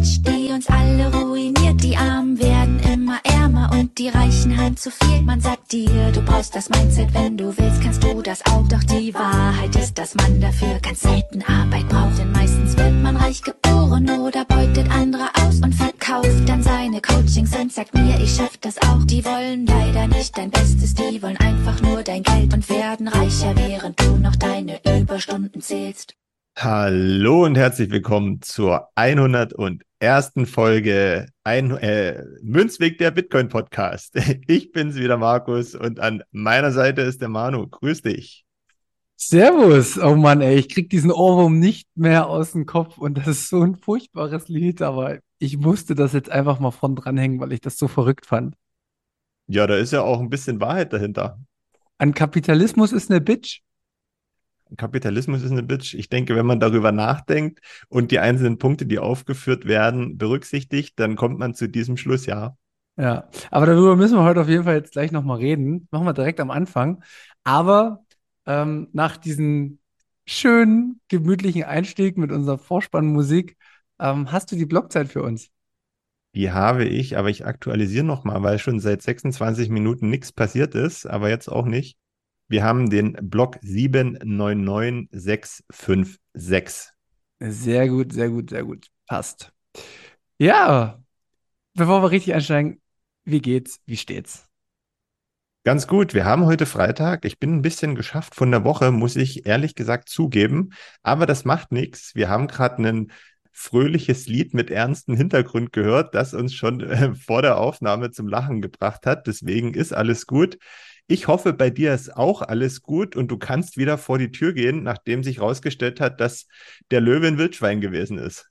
Quatsch, die uns alle ruiniert. Die Armen werden immer ärmer und die Reichen haben zu viel. Man sagt dir, du brauchst das Mindset, wenn du willst, kannst du das auch. Doch die Wahrheit ist, dass man dafür ganz selten Arbeit braucht. Denn meistens wird man reich geboren oder beutet andere aus und verkauft dann seine Coachings und sagt mir, ich schaff das auch. Die wollen leider nicht dein Bestes, die wollen einfach nur dein Geld und werden reicher, während du noch deine Überstunden zählst. Hallo und herzlich willkommen zur 101. Folge ein, äh, Münzweg der Bitcoin Podcast. Ich bin's wieder, Markus, und an meiner Seite ist der Manu. Grüß dich. Servus. Oh Mann, ey, ich krieg diesen Ohrwurm nicht mehr aus dem Kopf und das ist so ein furchtbares Lied, aber ich musste das jetzt einfach mal von dranhängen, weil ich das so verrückt fand. Ja, da ist ja auch ein bisschen Wahrheit dahinter. Ein Kapitalismus ist eine Bitch. Kapitalismus ist eine Bitch. Ich denke, wenn man darüber nachdenkt und die einzelnen Punkte, die aufgeführt werden, berücksichtigt, dann kommt man zu diesem Schluss, ja. Ja, aber darüber müssen wir heute auf jeden Fall jetzt gleich nochmal reden. Machen wir direkt am Anfang. Aber ähm, nach diesem schönen, gemütlichen Einstieg mit unserer Vorspannmusik, ähm, hast du die Blockzeit für uns? Die habe ich, aber ich aktualisiere nochmal, weil schon seit 26 Minuten nichts passiert ist, aber jetzt auch nicht. Wir haben den Block 799656. Sehr gut, sehr gut, sehr gut. Passt. Ja, bevor wir richtig einsteigen, wie geht's? Wie steht's? Ganz gut. Wir haben heute Freitag. Ich bin ein bisschen geschafft von der Woche, muss ich ehrlich gesagt zugeben. Aber das macht nichts. Wir haben gerade ein fröhliches Lied mit ernstem Hintergrund gehört, das uns schon äh, vor der Aufnahme zum Lachen gebracht hat. Deswegen ist alles gut. Ich hoffe, bei dir ist auch alles gut und du kannst wieder vor die Tür gehen, nachdem sich herausgestellt hat, dass der Löwe ein Wildschwein gewesen ist.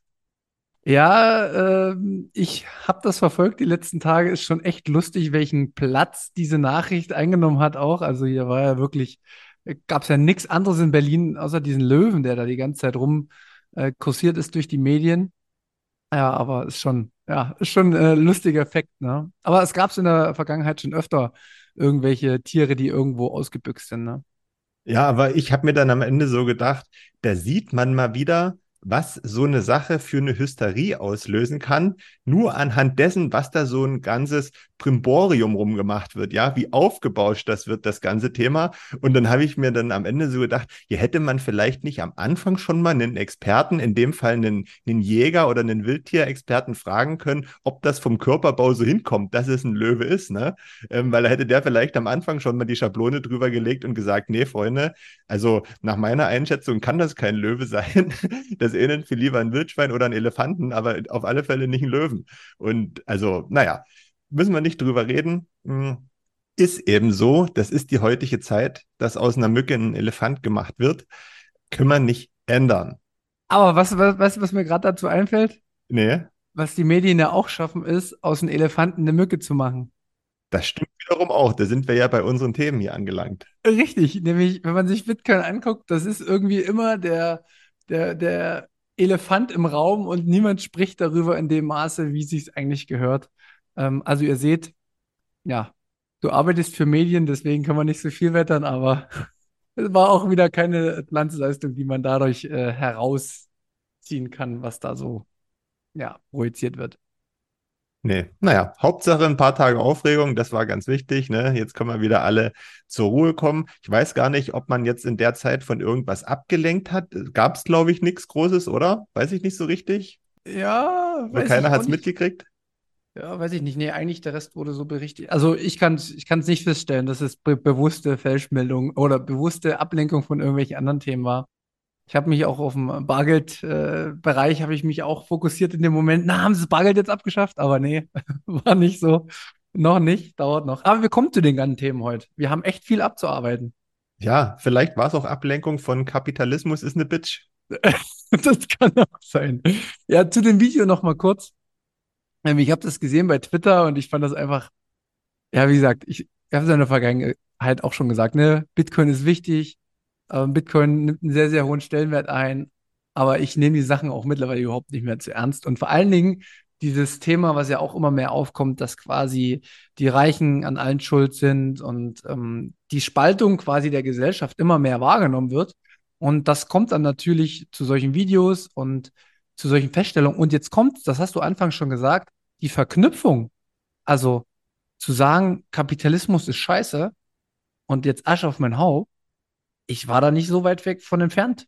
Ja, äh, ich habe das verfolgt die letzten Tage. Ist schon echt lustig, welchen Platz diese Nachricht eingenommen hat auch. Also hier war ja wirklich, gab es ja nichts anderes in Berlin außer diesen Löwen, der da die ganze Zeit rum äh, kursiert ist durch die Medien. Ja, aber ist schon, ja, ist schon ein äh, lustiger Effekt, ne? Aber es gab es in der Vergangenheit schon öfter irgendwelche Tiere, die irgendwo ausgebüxt sind, ne? Ja, aber ich habe mir dann am Ende so gedacht, da sieht man mal wieder, was so eine Sache für eine Hysterie auslösen kann, nur anhand dessen, was da so ein ganzes Primborium rumgemacht wird, ja, wie aufgebauscht das wird, das ganze Thema. Und dann habe ich mir dann am Ende so gedacht, hier hätte man vielleicht nicht am Anfang schon mal einen Experten, in dem Fall einen, einen Jäger oder einen Wildtierexperten fragen können, ob das vom Körperbau so hinkommt, dass es ein Löwe ist, ne? Ähm, weil da hätte der vielleicht am Anfang schon mal die Schablone drüber gelegt und gesagt, nee, Freunde, also nach meiner Einschätzung kann das kein Löwe sein. das ähnelt viel lieber ein Wildschwein oder ein Elefanten, aber auf alle Fälle nicht ein Löwen. Und also, naja, müssen wir nicht drüber reden. Hm, ist eben so, das ist die heutige Zeit, dass aus einer Mücke ein Elefant gemacht wird. Können wir nicht ändern. Aber was, was, was, was mir gerade dazu einfällt? Nee. Was die Medien ja auch schaffen, ist, aus einem Elefanten eine Mücke zu machen. Das stimmt wiederum auch. Da sind wir ja bei unseren Themen hier angelangt. Richtig, nämlich, wenn man sich Bitcoin anguckt, das ist irgendwie immer der, der, der Elefant im Raum und niemand spricht darüber in dem Maße, wie es eigentlich gehört. Ähm, also ihr seht, ja, du arbeitest für Medien, deswegen kann man nicht so viel wettern, aber es war auch wieder keine Glanzleistung, die man dadurch äh, herausziehen kann, was da so ja, projiziert wird. Nee, naja, Hauptsache ein paar Tage Aufregung, das war ganz wichtig. Ne? Jetzt können wir wieder alle zur Ruhe kommen. Ich weiß gar nicht, ob man jetzt in der Zeit von irgendwas abgelenkt hat. Gab es, glaube ich, nichts Großes, oder? Weiß ich nicht so richtig. Ja, weiß keiner hat es mitgekriegt. Ja, weiß ich nicht. Nee, eigentlich der Rest wurde so berichtet. Also ich kann es ich kann's nicht feststellen, dass es be bewusste Falschmeldung oder bewusste Ablenkung von irgendwelchen anderen Themen war. Ich habe mich auch auf dem Bargeldbereich, äh, habe ich mich auch fokussiert in dem Moment. Na, haben sie das Bargeld jetzt abgeschafft? Aber nee, war nicht so. Noch nicht, dauert noch. Aber wir kommen zu den ganzen Themen heute. Wir haben echt viel abzuarbeiten. Ja, vielleicht war es auch Ablenkung von Kapitalismus ist eine Bitch. das kann auch sein. Ja, zu dem Video noch mal kurz. Ähm, ich habe das gesehen bei Twitter und ich fand das einfach, ja, wie gesagt, ich, ich habe es in der Vergangenheit auch schon gesagt, ne, Bitcoin ist wichtig, Bitcoin nimmt einen sehr, sehr hohen Stellenwert ein, aber ich nehme die Sachen auch mittlerweile überhaupt nicht mehr zu ernst. Und vor allen Dingen dieses Thema, was ja auch immer mehr aufkommt, dass quasi die Reichen an allen schuld sind und ähm, die Spaltung quasi der Gesellschaft immer mehr wahrgenommen wird. Und das kommt dann natürlich zu solchen Videos und zu solchen Feststellungen. Und jetzt kommt, das hast du anfangs schon gesagt, die Verknüpfung. Also zu sagen, Kapitalismus ist scheiße und jetzt Asche auf mein Haupt. Ich war da nicht so weit weg von entfernt.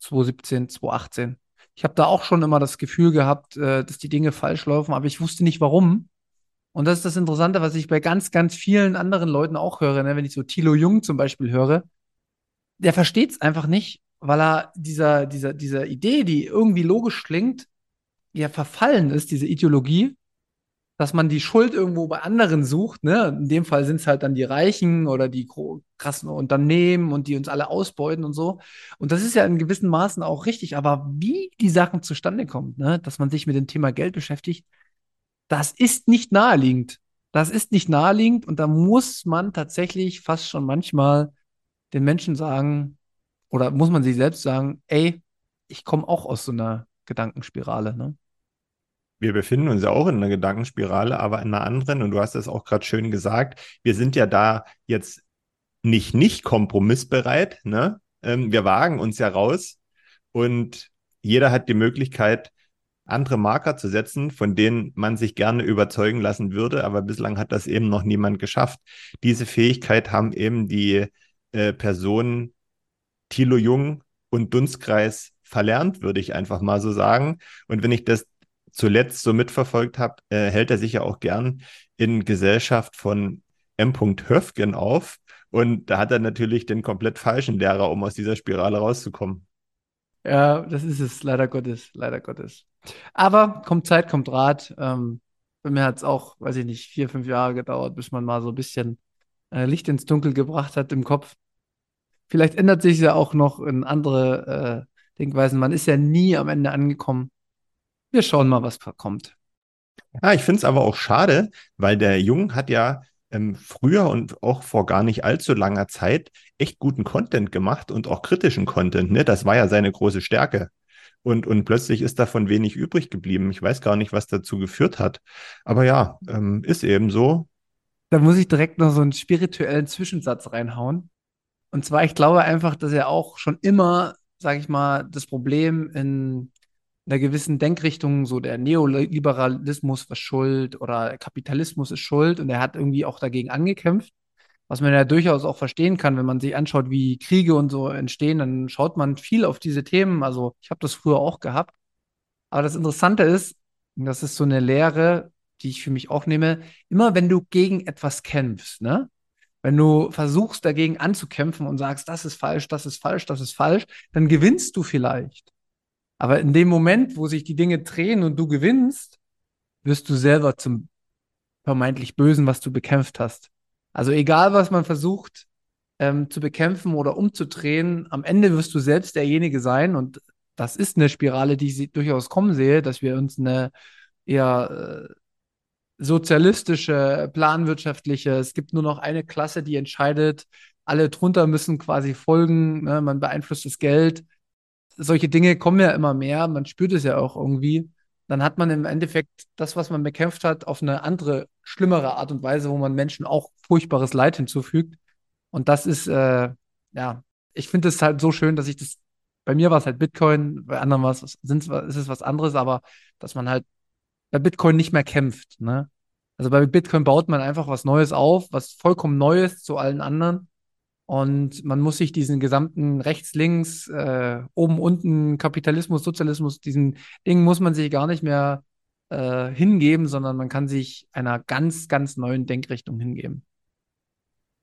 2017, 2018. Ich habe da auch schon immer das Gefühl gehabt, äh, dass die Dinge falsch laufen, aber ich wusste nicht warum. Und das ist das Interessante, was ich bei ganz, ganz vielen anderen Leuten auch höre, ne? wenn ich so Thilo Jung zum Beispiel höre. Der versteht es einfach nicht, weil er dieser, dieser, dieser Idee, die irgendwie logisch klingt, ja verfallen ist, diese Ideologie, dass man die Schuld irgendwo bei anderen sucht. Ne? In dem Fall sind es halt dann die Reichen oder die krassen Unternehmen und die uns alle ausbeuten und so. Und das ist ja in gewissen Maßen auch richtig. Aber wie die Sachen zustande kommen, ne? dass man sich mit dem Thema Geld beschäftigt, das ist nicht naheliegend. Das ist nicht naheliegend und da muss man tatsächlich fast schon manchmal den Menschen sagen, oder muss man sich selbst sagen, ey, ich komme auch aus so einer Gedankenspirale. Ne? Wir befinden uns ja auch in einer Gedankenspirale, aber in einer anderen. Und du hast es auch gerade schön gesagt. Wir sind ja da jetzt nicht nicht kompromissbereit. Ne? Ähm, wir wagen uns ja raus und jeder hat die Möglichkeit, andere Marker zu setzen, von denen man sich gerne überzeugen lassen würde, aber bislang hat das eben noch niemand geschafft. Diese Fähigkeit haben eben die äh, Personen Thilo Jung und Dunstkreis verlernt, würde ich einfach mal so sagen. Und wenn ich das zuletzt so mitverfolgt habe, äh, hält er sich ja auch gern in Gesellschaft von M. Höfgen auf. Und da hat er natürlich den komplett falschen Lehrer, um aus dieser Spirale rauszukommen. Ja, das ist es, leider Gottes, leider Gottes. Aber kommt Zeit, kommt Rat. Ähm, bei mir hat es auch, weiß ich nicht, vier, fünf Jahre gedauert, bis man mal so ein bisschen äh, Licht ins Dunkel gebracht hat im Kopf. Vielleicht ändert sich ja auch noch in andere äh, Denkweisen. Man ist ja nie am Ende angekommen. Wir schauen mal, was kommt. Ja, ich finde es aber auch schade, weil der Jung hat ja ähm, früher und auch vor gar nicht allzu langer Zeit echt guten Content gemacht und auch kritischen Content. Ne? Das war ja seine große Stärke. Und, und plötzlich ist davon wenig übrig geblieben. Ich weiß gar nicht, was dazu geführt hat. Aber ja, ähm, ist eben so. Da muss ich direkt noch so einen spirituellen Zwischensatz reinhauen. Und zwar, ich glaube einfach, dass er auch schon immer, sage ich mal, das Problem in einer gewissen Denkrichtung, so der Neoliberalismus war schuld oder Kapitalismus ist schuld und er hat irgendwie auch dagegen angekämpft. Was man ja durchaus auch verstehen kann, wenn man sich anschaut, wie Kriege und so entstehen, dann schaut man viel auf diese Themen. Also ich habe das früher auch gehabt. Aber das Interessante ist, das ist so eine Lehre, die ich für mich auch nehme, immer wenn du gegen etwas kämpfst, ne? Wenn du versuchst, dagegen anzukämpfen und sagst, das ist falsch, das ist falsch, das ist falsch, dann gewinnst du vielleicht. Aber in dem Moment, wo sich die Dinge drehen und du gewinnst, wirst du selber zum vermeintlich Bösen, was du bekämpft hast. Also egal, was man versucht ähm, zu bekämpfen oder umzudrehen, am Ende wirst du selbst derjenige sein. Und das ist eine Spirale, die ich durchaus kommen sehe, dass wir uns eine eher äh, sozialistische, planwirtschaftliche, es gibt nur noch eine Klasse, die entscheidet, alle drunter müssen quasi folgen, ne? man beeinflusst das Geld. Solche Dinge kommen ja immer mehr, man spürt es ja auch irgendwie. Dann hat man im Endeffekt das, was man bekämpft hat, auf eine andere, schlimmere Art und Weise, wo man Menschen auch furchtbares Leid hinzufügt. Und das ist, äh, ja, ich finde es halt so schön, dass ich das, bei mir war es halt Bitcoin, bei anderen war es, ist es was anderes, aber dass man halt bei Bitcoin nicht mehr kämpft. Ne? Also bei Bitcoin baut man einfach was Neues auf, was vollkommen Neues zu allen anderen. Und man muss sich diesen gesamten rechts, links, äh, oben, unten, Kapitalismus, Sozialismus, diesen Dingen muss man sich gar nicht mehr äh, hingeben, sondern man kann sich einer ganz, ganz neuen Denkrichtung hingeben.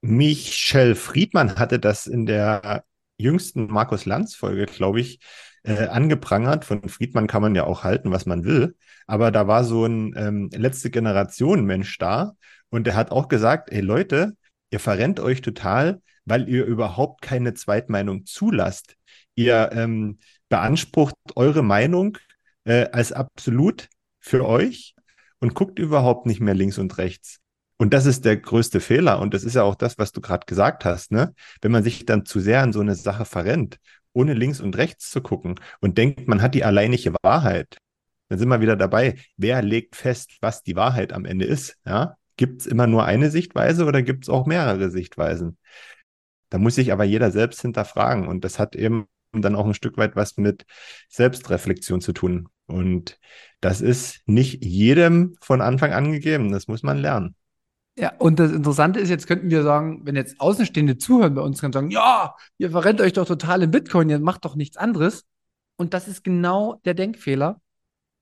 Michel Friedmann hatte das in der jüngsten Markus Lanz-Folge, glaube ich, äh, angeprangert. Von Friedmann kann man ja auch halten, was man will. Aber da war so ein ähm, letzte Generation Mensch da und der hat auch gesagt, ey Leute, ihr verrennt euch total, weil ihr überhaupt keine Zweitmeinung zulasst. Ihr ähm, beansprucht eure Meinung äh, als absolut für euch und guckt überhaupt nicht mehr links und rechts. Und das ist der größte Fehler. Und das ist ja auch das, was du gerade gesagt hast, ne? Wenn man sich dann zu sehr an so eine Sache verrennt ohne links und rechts zu gucken und denkt, man hat die alleinige Wahrheit, dann sind wir wieder dabei. Wer legt fest, was die Wahrheit am Ende ist? Ja? Gibt es immer nur eine Sichtweise oder gibt es auch mehrere Sichtweisen? Da muss sich aber jeder selbst hinterfragen und das hat eben dann auch ein Stück weit was mit Selbstreflexion zu tun. Und das ist nicht jedem von Anfang an gegeben. Das muss man lernen. Ja, und das Interessante ist, jetzt könnten wir sagen, wenn jetzt Außenstehende zuhören bei uns, können sagen, ja, ihr verrennt euch doch total in Bitcoin, ihr macht doch nichts anderes. Und das ist genau der Denkfehler.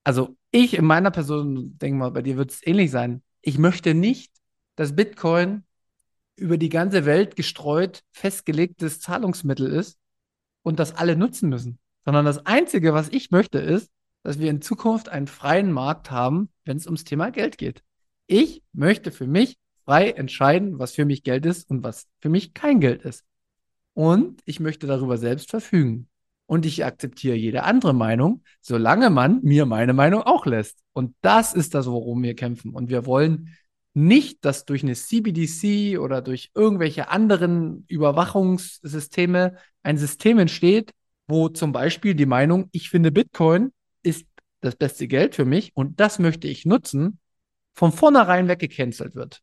Also ich in meiner Person, denke mal, bei dir wird es ähnlich sein. Ich möchte nicht, dass Bitcoin über die ganze Welt gestreut festgelegtes Zahlungsmittel ist und das alle nutzen müssen. Sondern das Einzige, was ich möchte, ist, dass wir in Zukunft einen freien Markt haben, wenn es ums Thema Geld geht. Ich möchte für mich frei entscheiden, was für mich Geld ist und was für mich kein Geld ist. Und ich möchte darüber selbst verfügen. Und ich akzeptiere jede andere Meinung, solange man mir meine Meinung auch lässt. Und das ist das, worum wir kämpfen. Und wir wollen nicht, dass durch eine CBDC oder durch irgendwelche anderen Überwachungssysteme ein System entsteht, wo zum Beispiel die Meinung, ich finde Bitcoin ist das beste Geld für mich und das möchte ich nutzen, von vornherein weggecancelt wird.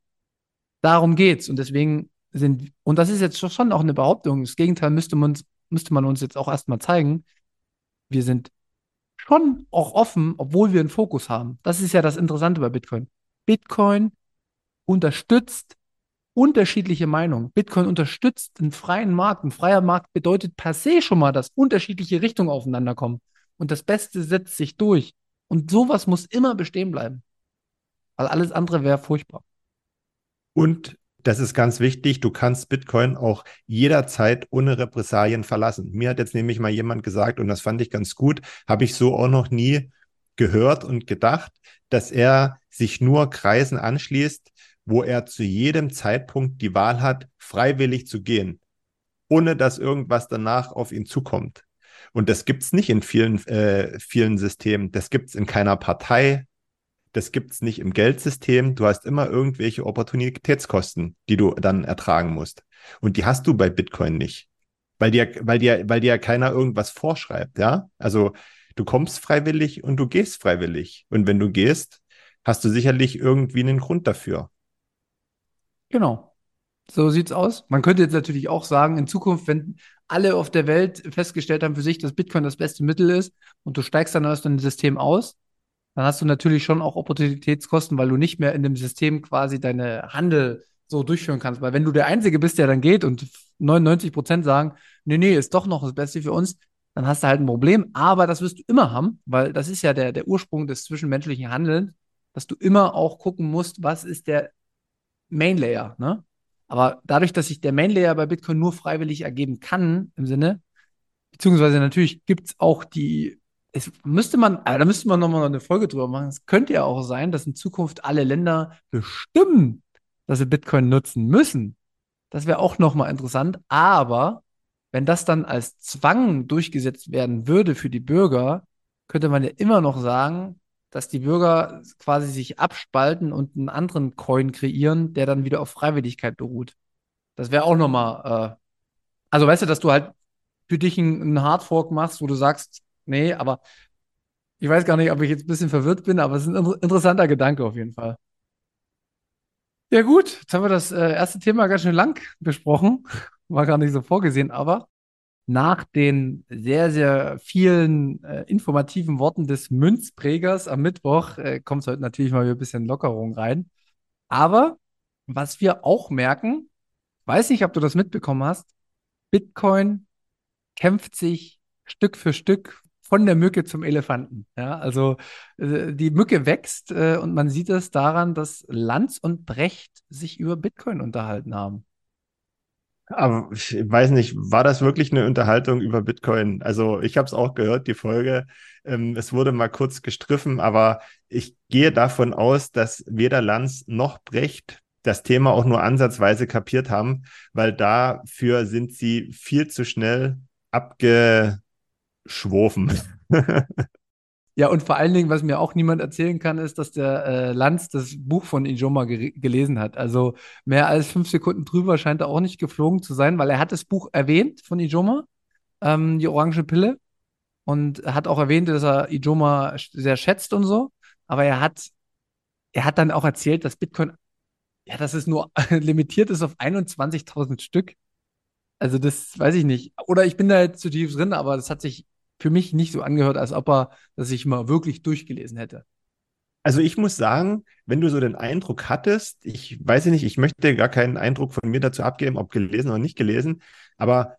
Darum geht's. Und deswegen sind, und das ist jetzt schon auch eine Behauptung. Das Gegenteil müsste man, müsste man uns jetzt auch erstmal zeigen. Wir sind schon auch offen, obwohl wir einen Fokus haben. Das ist ja das Interessante bei Bitcoin. Bitcoin unterstützt unterschiedliche Meinungen. Bitcoin unterstützt einen freien Markt. Ein freier Markt bedeutet per se schon mal, dass unterschiedliche Richtungen aufeinander kommen. Und das Beste setzt sich durch. Und sowas muss immer bestehen bleiben. Weil alles andere wäre furchtbar. Und das ist ganz wichtig, du kannst Bitcoin auch jederzeit ohne Repressalien verlassen. Mir hat jetzt nämlich mal jemand gesagt, und das fand ich ganz gut, habe ich so auch noch nie gehört und gedacht, dass er sich nur Kreisen anschließt, wo er zu jedem Zeitpunkt die Wahl hat, freiwillig zu gehen, ohne dass irgendwas danach auf ihn zukommt. Und das gibt es nicht in vielen, äh, vielen Systemen. Das gibt es in keiner Partei, das gibt es nicht im Geldsystem. Du hast immer irgendwelche Opportunitätskosten, die du dann ertragen musst. Und die hast du bei Bitcoin nicht. Weil dir, weil dir, weil dir keiner irgendwas vorschreibt, ja? Also du kommst freiwillig und du gehst freiwillig. Und wenn du gehst, hast du sicherlich irgendwie einen Grund dafür. Genau. So sieht's aus. Man könnte jetzt natürlich auch sagen, in Zukunft, wenn alle auf der Welt festgestellt haben für sich, dass Bitcoin das beste Mittel ist und du steigst dann aus dem System aus, dann hast du natürlich schon auch Opportunitätskosten, weil du nicht mehr in dem System quasi deine Handel so durchführen kannst. Weil wenn du der Einzige bist, der dann geht und 99 Prozent sagen, nee, nee, ist doch noch das Beste für uns, dann hast du halt ein Problem. Aber das wirst du immer haben, weil das ist ja der, der Ursprung des zwischenmenschlichen Handelns, dass du immer auch gucken musst, was ist der Main Layer, ne? Aber dadurch, dass sich der Main Layer bei Bitcoin nur freiwillig ergeben kann, im Sinne, beziehungsweise natürlich gibt es auch die es müsste man, äh, da müsste man nochmal eine Folge drüber machen. Es könnte ja auch sein, dass in Zukunft alle Länder bestimmen, dass sie Bitcoin nutzen müssen. Das wäre auch nochmal interessant. Aber wenn das dann als Zwang durchgesetzt werden würde für die Bürger, könnte man ja immer noch sagen, dass die Bürger quasi sich abspalten und einen anderen Coin kreieren, der dann wieder auf Freiwilligkeit beruht. Das wäre auch nochmal, äh, also weißt du, dass du halt für dich einen Hardfork machst, wo du sagst, Nee, aber ich weiß gar nicht, ob ich jetzt ein bisschen verwirrt bin, aber es ist ein interessanter Gedanke auf jeden Fall. Ja gut, jetzt haben wir das äh, erste Thema ganz schön lang besprochen. War gar nicht so vorgesehen, aber nach den sehr, sehr vielen äh, informativen Worten des Münzprägers am Mittwoch äh, kommt es heute natürlich mal wieder ein bisschen Lockerung rein. Aber was wir auch merken, weiß nicht, ob du das mitbekommen hast, Bitcoin kämpft sich Stück für Stück von der Mücke zum Elefanten. Ja, also äh, die Mücke wächst äh, und man sieht es daran, dass Lanz und Brecht sich über Bitcoin unterhalten haben. Aber ich weiß nicht, war das wirklich eine Unterhaltung über Bitcoin? Also ich habe es auch gehört, die Folge. Ähm, es wurde mal kurz gestriffen, aber ich gehe davon aus, dass weder Lanz noch Brecht das Thema auch nur ansatzweise kapiert haben, weil dafür sind sie viel zu schnell abge schworfen. Ja, und vor allen Dingen, was mir auch niemand erzählen kann, ist, dass der äh, Lanz das Buch von Ijoma ge gelesen hat. Also mehr als fünf Sekunden drüber scheint er auch nicht geflogen zu sein, weil er hat das Buch erwähnt von Ijoma, ähm, die orange Pille, und hat auch erwähnt, dass er Ijoma sehr schätzt und so. Aber er hat, er hat dann auch erzählt, dass Bitcoin, ja, dass es nur limitiert ist auf 21.000 Stück. Also das weiß ich nicht. Oder ich bin da jetzt zu tief drin, aber das hat sich für mich nicht so angehört, als ob er das sich mal wirklich durchgelesen hätte. Also ich muss sagen, wenn du so den Eindruck hattest, ich weiß nicht, ich möchte gar keinen Eindruck von mir dazu abgeben, ob gelesen oder nicht gelesen, aber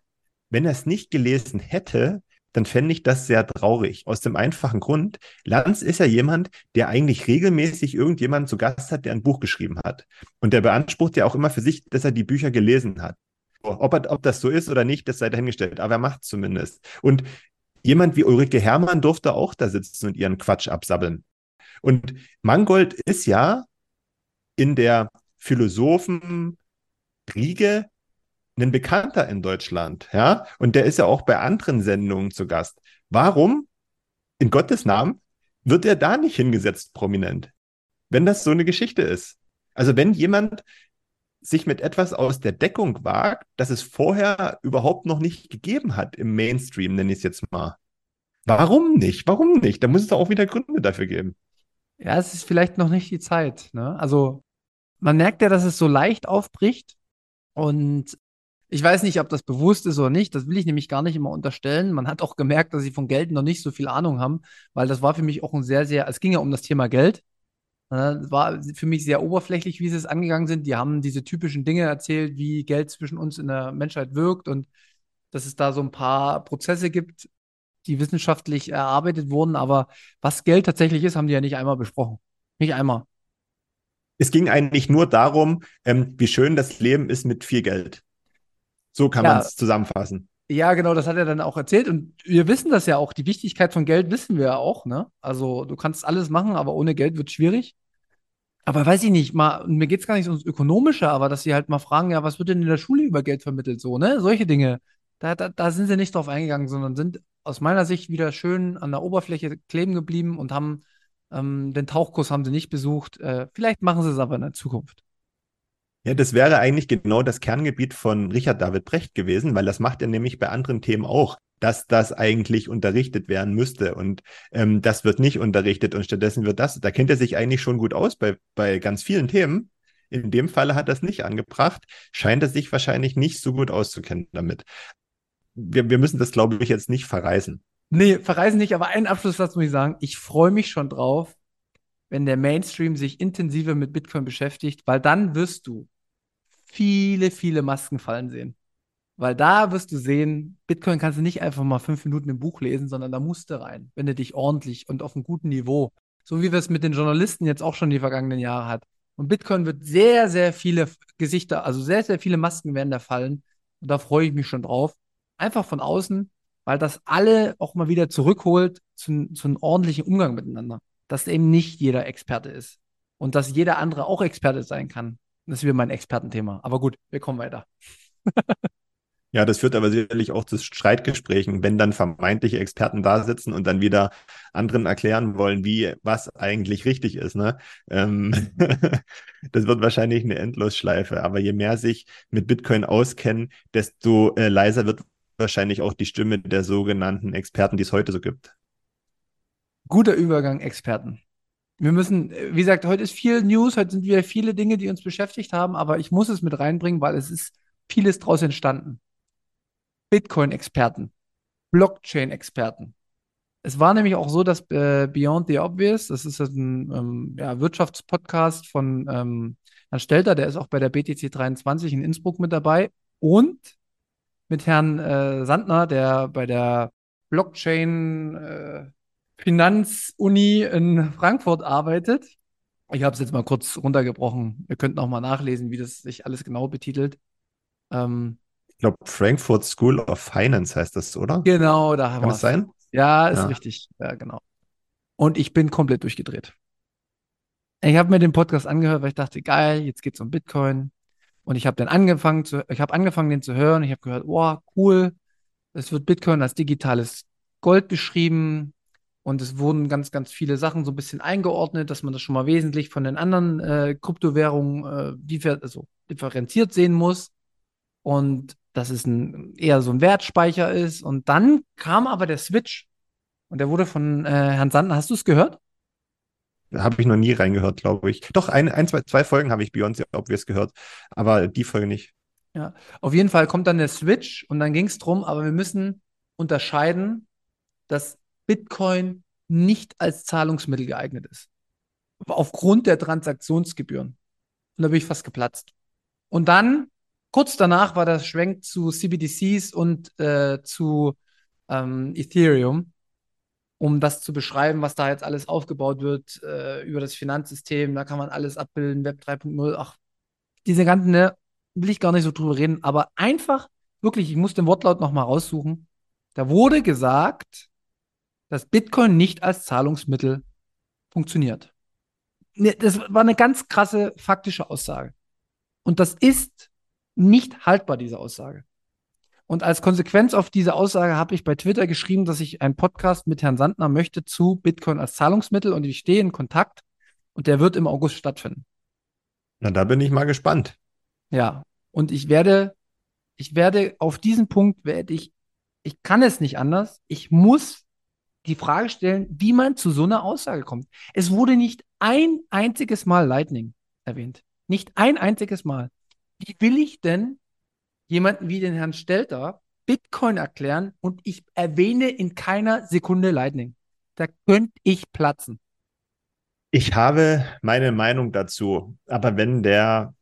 wenn er es nicht gelesen hätte, dann fände ich das sehr traurig. Aus dem einfachen Grund, Lanz ist ja jemand, der eigentlich regelmäßig irgendjemanden zu Gast hat, der ein Buch geschrieben hat. Und der beansprucht ja auch immer für sich, dass er die Bücher gelesen hat. Ob, er, ob das so ist oder nicht, das sei dahingestellt, aber er macht es zumindest. Und jemand wie Ulrike Herrmann durfte auch da sitzen und ihren Quatsch absabbeln. Und Mangold ist ja in der Philosophen-Riege ein Bekannter in Deutschland, ja, und der ist ja auch bei anderen Sendungen zu Gast. Warum, in Gottes Namen, wird er da nicht hingesetzt prominent? Wenn das so eine Geschichte ist. Also wenn jemand sich mit etwas aus der Deckung wagt, das es vorher überhaupt noch nicht gegeben hat im Mainstream, nenne ich es jetzt mal. Warum nicht? Warum nicht? Da muss es doch auch wieder Gründe dafür geben. Ja, es ist vielleicht noch nicht die Zeit. Ne? Also man merkt ja, dass es so leicht aufbricht. Und ich weiß nicht, ob das bewusst ist oder nicht. Das will ich nämlich gar nicht immer unterstellen. Man hat auch gemerkt, dass sie von Geld noch nicht so viel Ahnung haben, weil das war für mich auch ein sehr, sehr, es ging ja um das Thema Geld. Es war für mich sehr oberflächlich, wie sie es angegangen sind. Die haben diese typischen Dinge erzählt, wie Geld zwischen uns in der Menschheit wirkt und dass es da so ein paar Prozesse gibt, die wissenschaftlich erarbeitet wurden. Aber was Geld tatsächlich ist, haben die ja nicht einmal besprochen. Nicht einmal. Es ging eigentlich nur darum, ähm, wie schön das Leben ist mit viel Geld. So kann ja. man es zusammenfassen. Ja, genau, das hat er dann auch erzählt. Und wir wissen das ja auch. Die Wichtigkeit von Geld wissen wir ja auch, ne? Also du kannst alles machen, aber ohne Geld wird es schwierig. Aber weiß ich nicht, mal, mir geht es gar nicht ums Ökonomische, aber dass sie halt mal fragen, ja, was wird denn in der Schule über Geld vermittelt, so, ne? Solche Dinge. Da, da, da sind sie nicht drauf eingegangen, sondern sind aus meiner Sicht wieder schön an der Oberfläche kleben geblieben und haben ähm, den Tauchkurs haben sie nicht besucht. Äh, vielleicht machen sie es aber in der Zukunft. Ja, das wäre eigentlich genau das Kerngebiet von Richard David Brecht gewesen, weil das macht er nämlich bei anderen Themen auch, dass das eigentlich unterrichtet werden müsste. Und ähm, das wird nicht unterrichtet und stattdessen wird das, da kennt er sich eigentlich schon gut aus bei, bei ganz vielen Themen. In dem Falle hat es nicht angebracht, scheint er sich wahrscheinlich nicht so gut auszukennen damit. Wir, wir müssen das, glaube ich, jetzt nicht verreisen. Nee, verreisen nicht, aber einen Abschlusssatz muss ich sagen. Ich freue mich schon drauf, wenn der Mainstream sich intensiver mit Bitcoin beschäftigt, weil dann wirst du viele, viele Masken fallen sehen. Weil da wirst du sehen, Bitcoin kannst du nicht einfach mal fünf Minuten im Buch lesen, sondern da musst du rein, wenn du dich ordentlich und auf einem guten Niveau, so wie wir es mit den Journalisten jetzt auch schon die vergangenen Jahre hat. Und Bitcoin wird sehr, sehr viele Gesichter, also sehr, sehr viele Masken werden da fallen. Und da freue ich mich schon drauf. Einfach von außen, weil das alle auch mal wieder zurückholt zu, zu einem ordentlichen Umgang miteinander. Dass eben nicht jeder Experte ist. Und dass jeder andere auch Experte sein kann. Das ist wieder mein Expertenthema. Aber gut, wir kommen weiter. Ja, das führt aber sicherlich auch zu Streitgesprächen, wenn dann vermeintliche Experten da sitzen und dann wieder anderen erklären wollen, wie was eigentlich richtig ist. Ne? Ähm, das wird wahrscheinlich eine Endlosschleife. Aber je mehr sich mit Bitcoin auskennen, desto äh, leiser wird wahrscheinlich auch die Stimme der sogenannten Experten, die es heute so gibt. Guter Übergang, Experten wir müssen, wie gesagt, heute ist viel News, heute sind wieder viele Dinge, die uns beschäftigt haben, aber ich muss es mit reinbringen, weil es ist vieles daraus entstanden. Bitcoin-Experten, Blockchain-Experten. Es war nämlich auch so, dass äh, Beyond the Obvious, das ist ein ähm, ja, Wirtschaftspodcast von ähm, Herrn Stelter, der ist auch bei der BTC 23 in Innsbruck mit dabei und mit Herrn äh, Sandner, der bei der Blockchain äh, Finanzuni in Frankfurt arbeitet. Ich habe es jetzt mal kurz runtergebrochen. Ihr könnt noch mal nachlesen, wie das sich alles genau betitelt. Ähm, ich glaube, Frankfurt School of Finance heißt das, oder? Genau, da haben wir es. sein? Ja, ist ja. richtig. Ja, genau. Und ich bin komplett durchgedreht. Ich habe mir den Podcast angehört, weil ich dachte, geil, jetzt geht es um Bitcoin. Und ich habe dann angefangen zu, ich habe angefangen, den zu hören. Ich habe gehört, oh, cool. Es wird Bitcoin als digitales Gold beschrieben. Und es wurden ganz, ganz viele Sachen so ein bisschen eingeordnet, dass man das schon mal wesentlich von den anderen äh, Kryptowährungen äh, also differenziert sehen muss. Und dass es ein, eher so ein Wertspeicher ist. Und dann kam aber der Switch. Und der wurde von äh, Herrn Sandner. Hast du es gehört? Habe ich noch nie reingehört, glaube ich. Doch, ein, ein zwei, zwei Folgen habe ich Beyoncé Obvious gehört, aber die Folge nicht. Ja, auf jeden Fall kommt dann der Switch und dann ging es drum, aber wir müssen unterscheiden dass Bitcoin nicht als Zahlungsmittel geeignet ist. Aufgrund der Transaktionsgebühren. Und da bin ich fast geplatzt. Und dann, kurz danach, war das Schwenk zu CBDCs und äh, zu ähm, Ethereum, um das zu beschreiben, was da jetzt alles aufgebaut wird äh, über das Finanzsystem. Da kann man alles abbilden, Web 3.0. Ach, diese ganzen, ne, will ich gar nicht so drüber reden, aber einfach, wirklich, ich muss den Wortlaut nochmal raussuchen. Da wurde gesagt, dass Bitcoin nicht als Zahlungsmittel funktioniert. Ne, das war eine ganz krasse faktische Aussage. Und das ist nicht haltbar, diese Aussage. Und als Konsequenz auf diese Aussage habe ich bei Twitter geschrieben, dass ich einen Podcast mit Herrn Sandner möchte zu Bitcoin als Zahlungsmittel und ich stehe in Kontakt und der wird im August stattfinden. Na, da bin ich mal gespannt. Ja, und ich werde, ich werde auf diesen Punkt werde ich, ich kann es nicht anders. Ich muss die Frage stellen, wie man zu so einer Aussage kommt. Es wurde nicht ein einziges Mal Lightning erwähnt. Nicht ein einziges Mal. Wie will ich denn jemanden wie den Herrn Stelter Bitcoin erklären und ich erwähne in keiner Sekunde Lightning? Da könnte ich platzen. Ich habe meine Meinung dazu, aber wenn der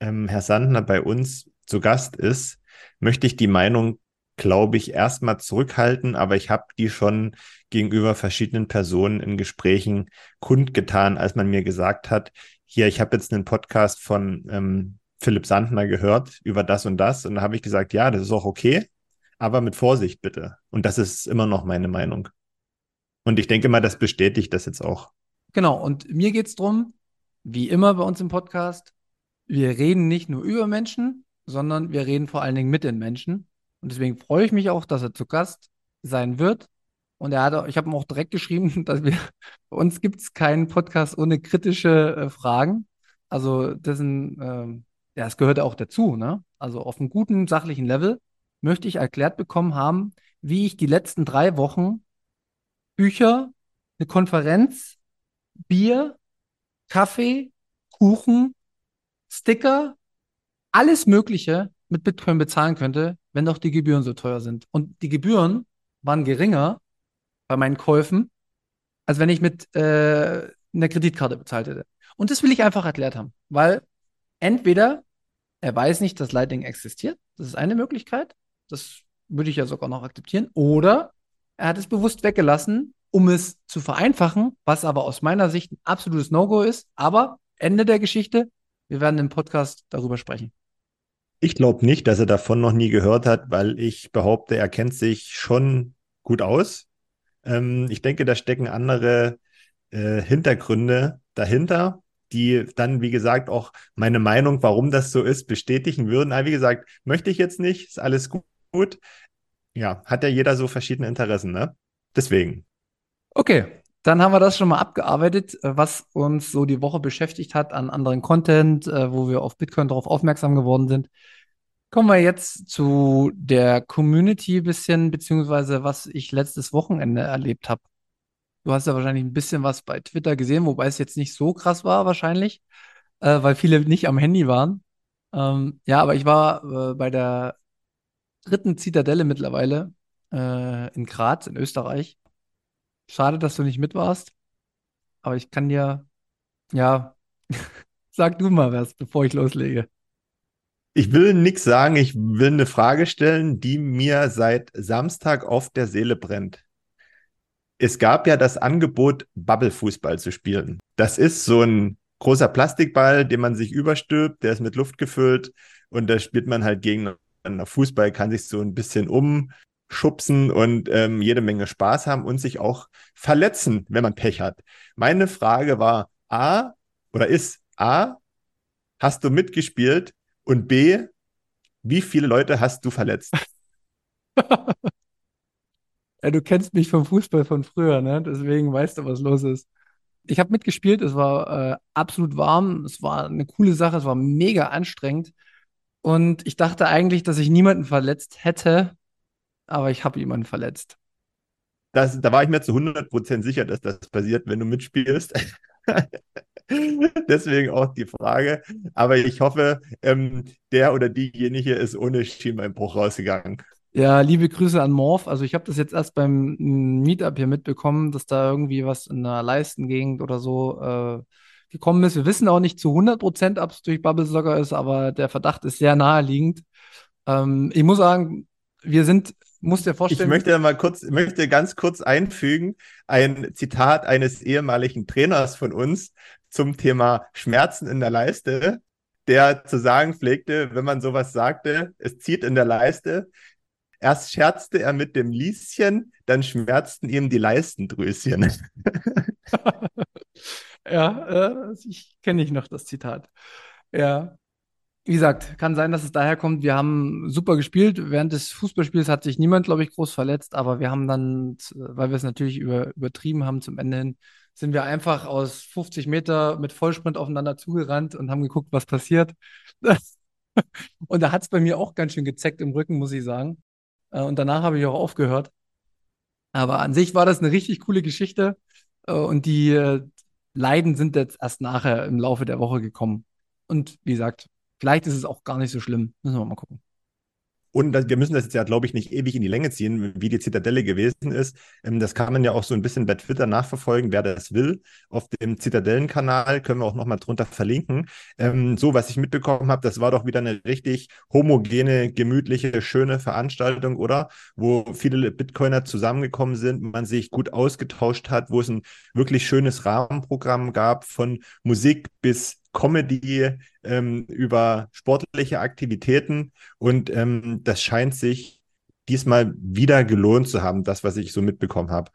ähm, Herr Sandner bei uns zu Gast ist, möchte ich die Meinung, glaube ich, erstmal zurückhalten, aber ich habe die schon gegenüber verschiedenen Personen in Gesprächen kundgetan, als man mir gesagt hat, hier, ich habe jetzt einen Podcast von ähm, Philipp Sandner gehört über das und das und da habe ich gesagt, ja, das ist auch okay, aber mit Vorsicht bitte. Und das ist immer noch meine Meinung. Und ich denke mal, das bestätigt das jetzt auch. Genau, und mir geht es darum, wie immer bei uns im Podcast, wir reden nicht nur über Menschen, sondern wir reden vor allen Dingen mit den Menschen. Und deswegen freue ich mich auch, dass er zu Gast sein wird. Und er hat, ich habe ihm auch direkt geschrieben, dass wir, bei uns gibt es keinen Podcast ohne kritische äh, Fragen. Also dessen, ähm, ja, es gehört auch dazu, ne? Also auf einem guten, sachlichen Level möchte ich erklärt bekommen haben, wie ich die letzten drei Wochen Bücher, eine Konferenz, Bier, Kaffee, Kuchen, Sticker, alles Mögliche mit Bitcoin bezahlen könnte, wenn doch die Gebühren so teuer sind. Und die Gebühren waren geringer bei meinen Käufen, als wenn ich mit äh, einer Kreditkarte bezahlt hätte. Und das will ich einfach erklärt haben, weil entweder er weiß nicht, dass Lightning existiert, das ist eine Möglichkeit, das würde ich ja sogar noch akzeptieren, oder er hat es bewusst weggelassen, um es zu vereinfachen, was aber aus meiner Sicht ein absolutes No-Go ist. Aber Ende der Geschichte, wir werden im Podcast darüber sprechen. Ich glaube nicht, dass er davon noch nie gehört hat, weil ich behaupte, er kennt sich schon gut aus. Ähm, ich denke, da stecken andere äh, Hintergründe dahinter, die dann, wie gesagt, auch meine Meinung, warum das so ist, bestätigen würden. Aber wie gesagt, möchte ich jetzt nicht, ist alles gut. Ja, hat ja jeder so verschiedene Interessen, ne? Deswegen. Okay, dann haben wir das schon mal abgearbeitet, äh, was uns so die Woche beschäftigt hat an anderen Content, äh, wo wir auf Bitcoin darauf aufmerksam geworden sind. Kommen wir jetzt zu der Community ein bisschen, beziehungsweise was ich letztes Wochenende erlebt habe. Du hast ja wahrscheinlich ein bisschen was bei Twitter gesehen, wobei es jetzt nicht so krass war wahrscheinlich, äh, weil viele nicht am Handy waren. Ähm, ja, aber ich war äh, bei der dritten Zitadelle mittlerweile äh, in Graz in Österreich. Schade, dass du nicht mit warst. Aber ich kann dir, ja, sag du mal was, bevor ich loslege. Ich will nichts sagen, ich will eine Frage stellen, die mir seit Samstag auf der Seele brennt. Es gab ja das Angebot, Bubble-Fußball zu spielen. Das ist so ein großer Plastikball, den man sich überstülpt, der ist mit Luft gefüllt und da spielt man halt gegen Fußball, kann sich so ein bisschen um schubsen und ähm, jede Menge Spaß haben und sich auch verletzen, wenn man Pech hat. Meine Frage war A oder ist A, hast du mitgespielt und B, wie viele Leute hast du verletzt? ja, du kennst mich vom Fußball von früher, ne? Deswegen weißt du, was los ist. Ich habe mitgespielt, es war äh, absolut warm, es war eine coole Sache, es war mega anstrengend. Und ich dachte eigentlich, dass ich niemanden verletzt hätte, aber ich habe jemanden verletzt. Das, da war ich mir zu 100% sicher, dass das passiert, wenn du mitspielst. Deswegen auch die Frage. Aber ich hoffe, ähm, der oder diejenige ist ohne Schienbeinbruch rausgegangen. Ja, liebe Grüße an Morph. Also ich habe das jetzt erst beim Meetup hier mitbekommen, dass da irgendwie was in der Leistengegend oder so äh, gekommen ist. Wir wissen auch nicht zu 100 Prozent, ob es durch Bubble Soccer ist, aber der Verdacht ist sehr naheliegend. Ähm, ich muss sagen, wir sind, muss dir vorstellen. Ich möchte mal kurz, möchte ganz kurz einfügen, ein Zitat eines ehemaligen Trainers von uns zum Thema Schmerzen in der Leiste, der zu sagen pflegte, wenn man sowas sagte, es zieht in der Leiste, Erst scherzte er mit dem Lieschen, dann schmerzten ihm die Leistendrüschen. ja, äh, ich kenne ich noch das Zitat. Ja. Wie gesagt, kann sein, dass es daher kommt. Wir haben super gespielt. Während des Fußballspiels hat sich niemand, glaube ich, groß verletzt, aber wir haben dann, weil wir es natürlich über, übertrieben haben zum Ende hin, sind wir einfach aus 50 Meter mit Vollsprint aufeinander zugerannt und haben geguckt, was passiert. und da hat es bei mir auch ganz schön gezeckt im Rücken, muss ich sagen. Äh, und danach habe ich auch aufgehört. Aber an sich war das eine richtig coole Geschichte. Äh, und die äh, Leiden sind jetzt erst nachher im Laufe der Woche gekommen. Und wie gesagt, vielleicht ist es auch gar nicht so schlimm. Müssen wir mal gucken. Und wir müssen das jetzt ja, glaube ich, nicht ewig in die Länge ziehen, wie die Zitadelle gewesen ist. Ähm, das kann man ja auch so ein bisschen bei Twitter nachverfolgen, wer das will. Auf dem Zitadellenkanal können wir auch nochmal drunter verlinken. Ähm, so, was ich mitbekommen habe, das war doch wieder eine richtig homogene, gemütliche, schöne Veranstaltung, oder? Wo viele Bitcoiner zusammengekommen sind, man sich gut ausgetauscht hat, wo es ein wirklich schönes Rahmenprogramm gab, von Musik bis Comedy, ähm, über sportliche Aktivitäten und ähm, das scheint sich diesmal wieder gelohnt zu haben, das, was ich so mitbekommen habe.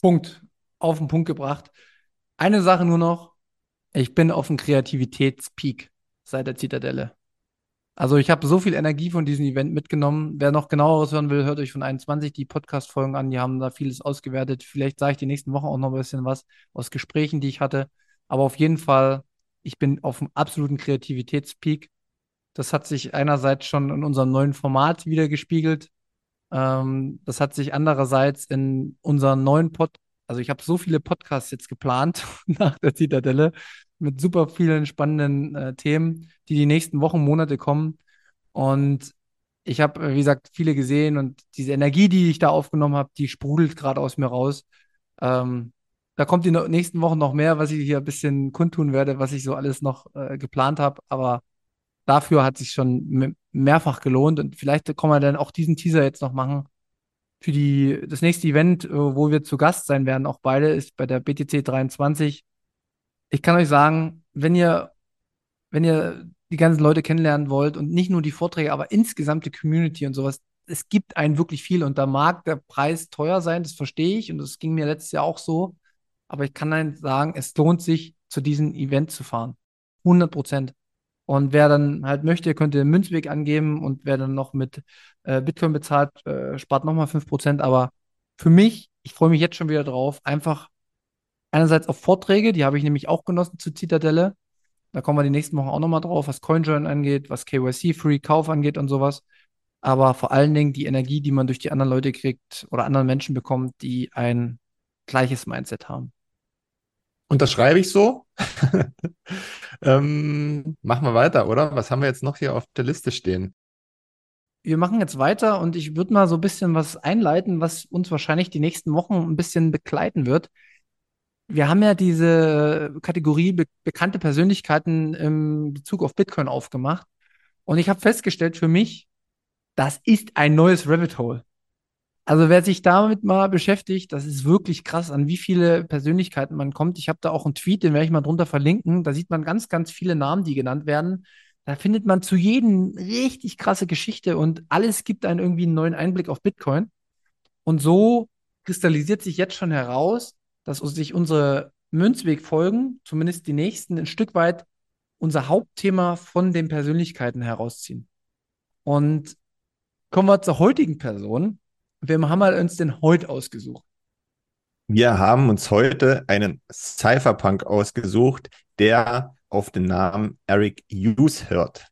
Punkt. Auf den Punkt gebracht. Eine Sache nur noch. Ich bin auf dem Kreativitätspeak seit der Zitadelle. Also ich habe so viel Energie von diesem Event mitgenommen. Wer noch genaueres hören will, hört euch von 21 die Podcast-Folgen an. Die haben da vieles ausgewertet. Vielleicht sage ich die nächsten Wochen auch noch ein bisschen was aus Gesprächen, die ich hatte. Aber auf jeden Fall ich bin auf dem absoluten Kreativitätspeak. Das hat sich einerseits schon in unserem neuen Format wieder gespiegelt. Ähm, das hat sich andererseits in unseren neuen Pod, also ich habe so viele Podcasts jetzt geplant nach der Zitadelle mit super vielen spannenden äh, Themen, die die nächsten Wochen, Monate kommen. Und ich habe, wie gesagt, viele gesehen und diese Energie, die ich da aufgenommen habe, die sprudelt gerade aus mir raus. Ähm, da kommt die nächsten Wochen noch mehr, was ich hier ein bisschen kundtun werde, was ich so alles noch äh, geplant habe. Aber dafür hat sich schon mehrfach gelohnt. Und vielleicht kann man dann auch diesen Teaser jetzt noch machen. Für die, das nächste Event, äh, wo wir zu Gast sein werden, auch beide, ist bei der BTC 23. Ich kann euch sagen, wenn ihr, wenn ihr die ganzen Leute kennenlernen wollt und nicht nur die Vorträge, aber insgesamt die Community und sowas, es gibt einen wirklich viel und da mag der Preis teuer sein, das verstehe ich und das ging mir letztes Jahr auch so aber ich kann dann sagen, es lohnt sich, zu diesem Event zu fahren. 100 Prozent. Und wer dann halt möchte, könnte den Münzweg angeben und wer dann noch mit äh, Bitcoin bezahlt, äh, spart nochmal 5 Prozent. Aber für mich, ich freue mich jetzt schon wieder drauf, einfach einerseits auf Vorträge, die habe ich nämlich auch genossen zu Zitadelle. Da kommen wir die nächsten Wochen auch nochmal drauf, was CoinJoin angeht, was KYC-Free-Kauf angeht und sowas. Aber vor allen Dingen die Energie, die man durch die anderen Leute kriegt oder anderen Menschen bekommt, die ein gleiches Mindset haben. Und das schreibe ich so. ähm, machen wir weiter, oder? Was haben wir jetzt noch hier auf der Liste stehen? Wir machen jetzt weiter und ich würde mal so ein bisschen was einleiten, was uns wahrscheinlich die nächsten Wochen ein bisschen begleiten wird. Wir haben ja diese Kategorie be bekannte Persönlichkeiten im Bezug auf Bitcoin aufgemacht. Und ich habe festgestellt für mich, das ist ein neues Rabbit Hole. Also wer sich damit mal beschäftigt, das ist wirklich krass, an wie viele Persönlichkeiten man kommt. Ich habe da auch einen Tweet, den werde ich mal drunter verlinken. Da sieht man ganz, ganz viele Namen, die genannt werden. Da findet man zu jedem richtig krasse Geschichte und alles gibt einen irgendwie einen neuen Einblick auf Bitcoin. Und so kristallisiert sich jetzt schon heraus, dass sich unsere Münzwegfolgen, zumindest die nächsten, ein Stück weit unser Hauptthema von den Persönlichkeiten herausziehen. Und kommen wir zur heutigen Person. Wem haben wir uns denn heute ausgesucht? Wir haben uns heute einen Cypherpunk ausgesucht, der auf den Namen Eric Hughes hört.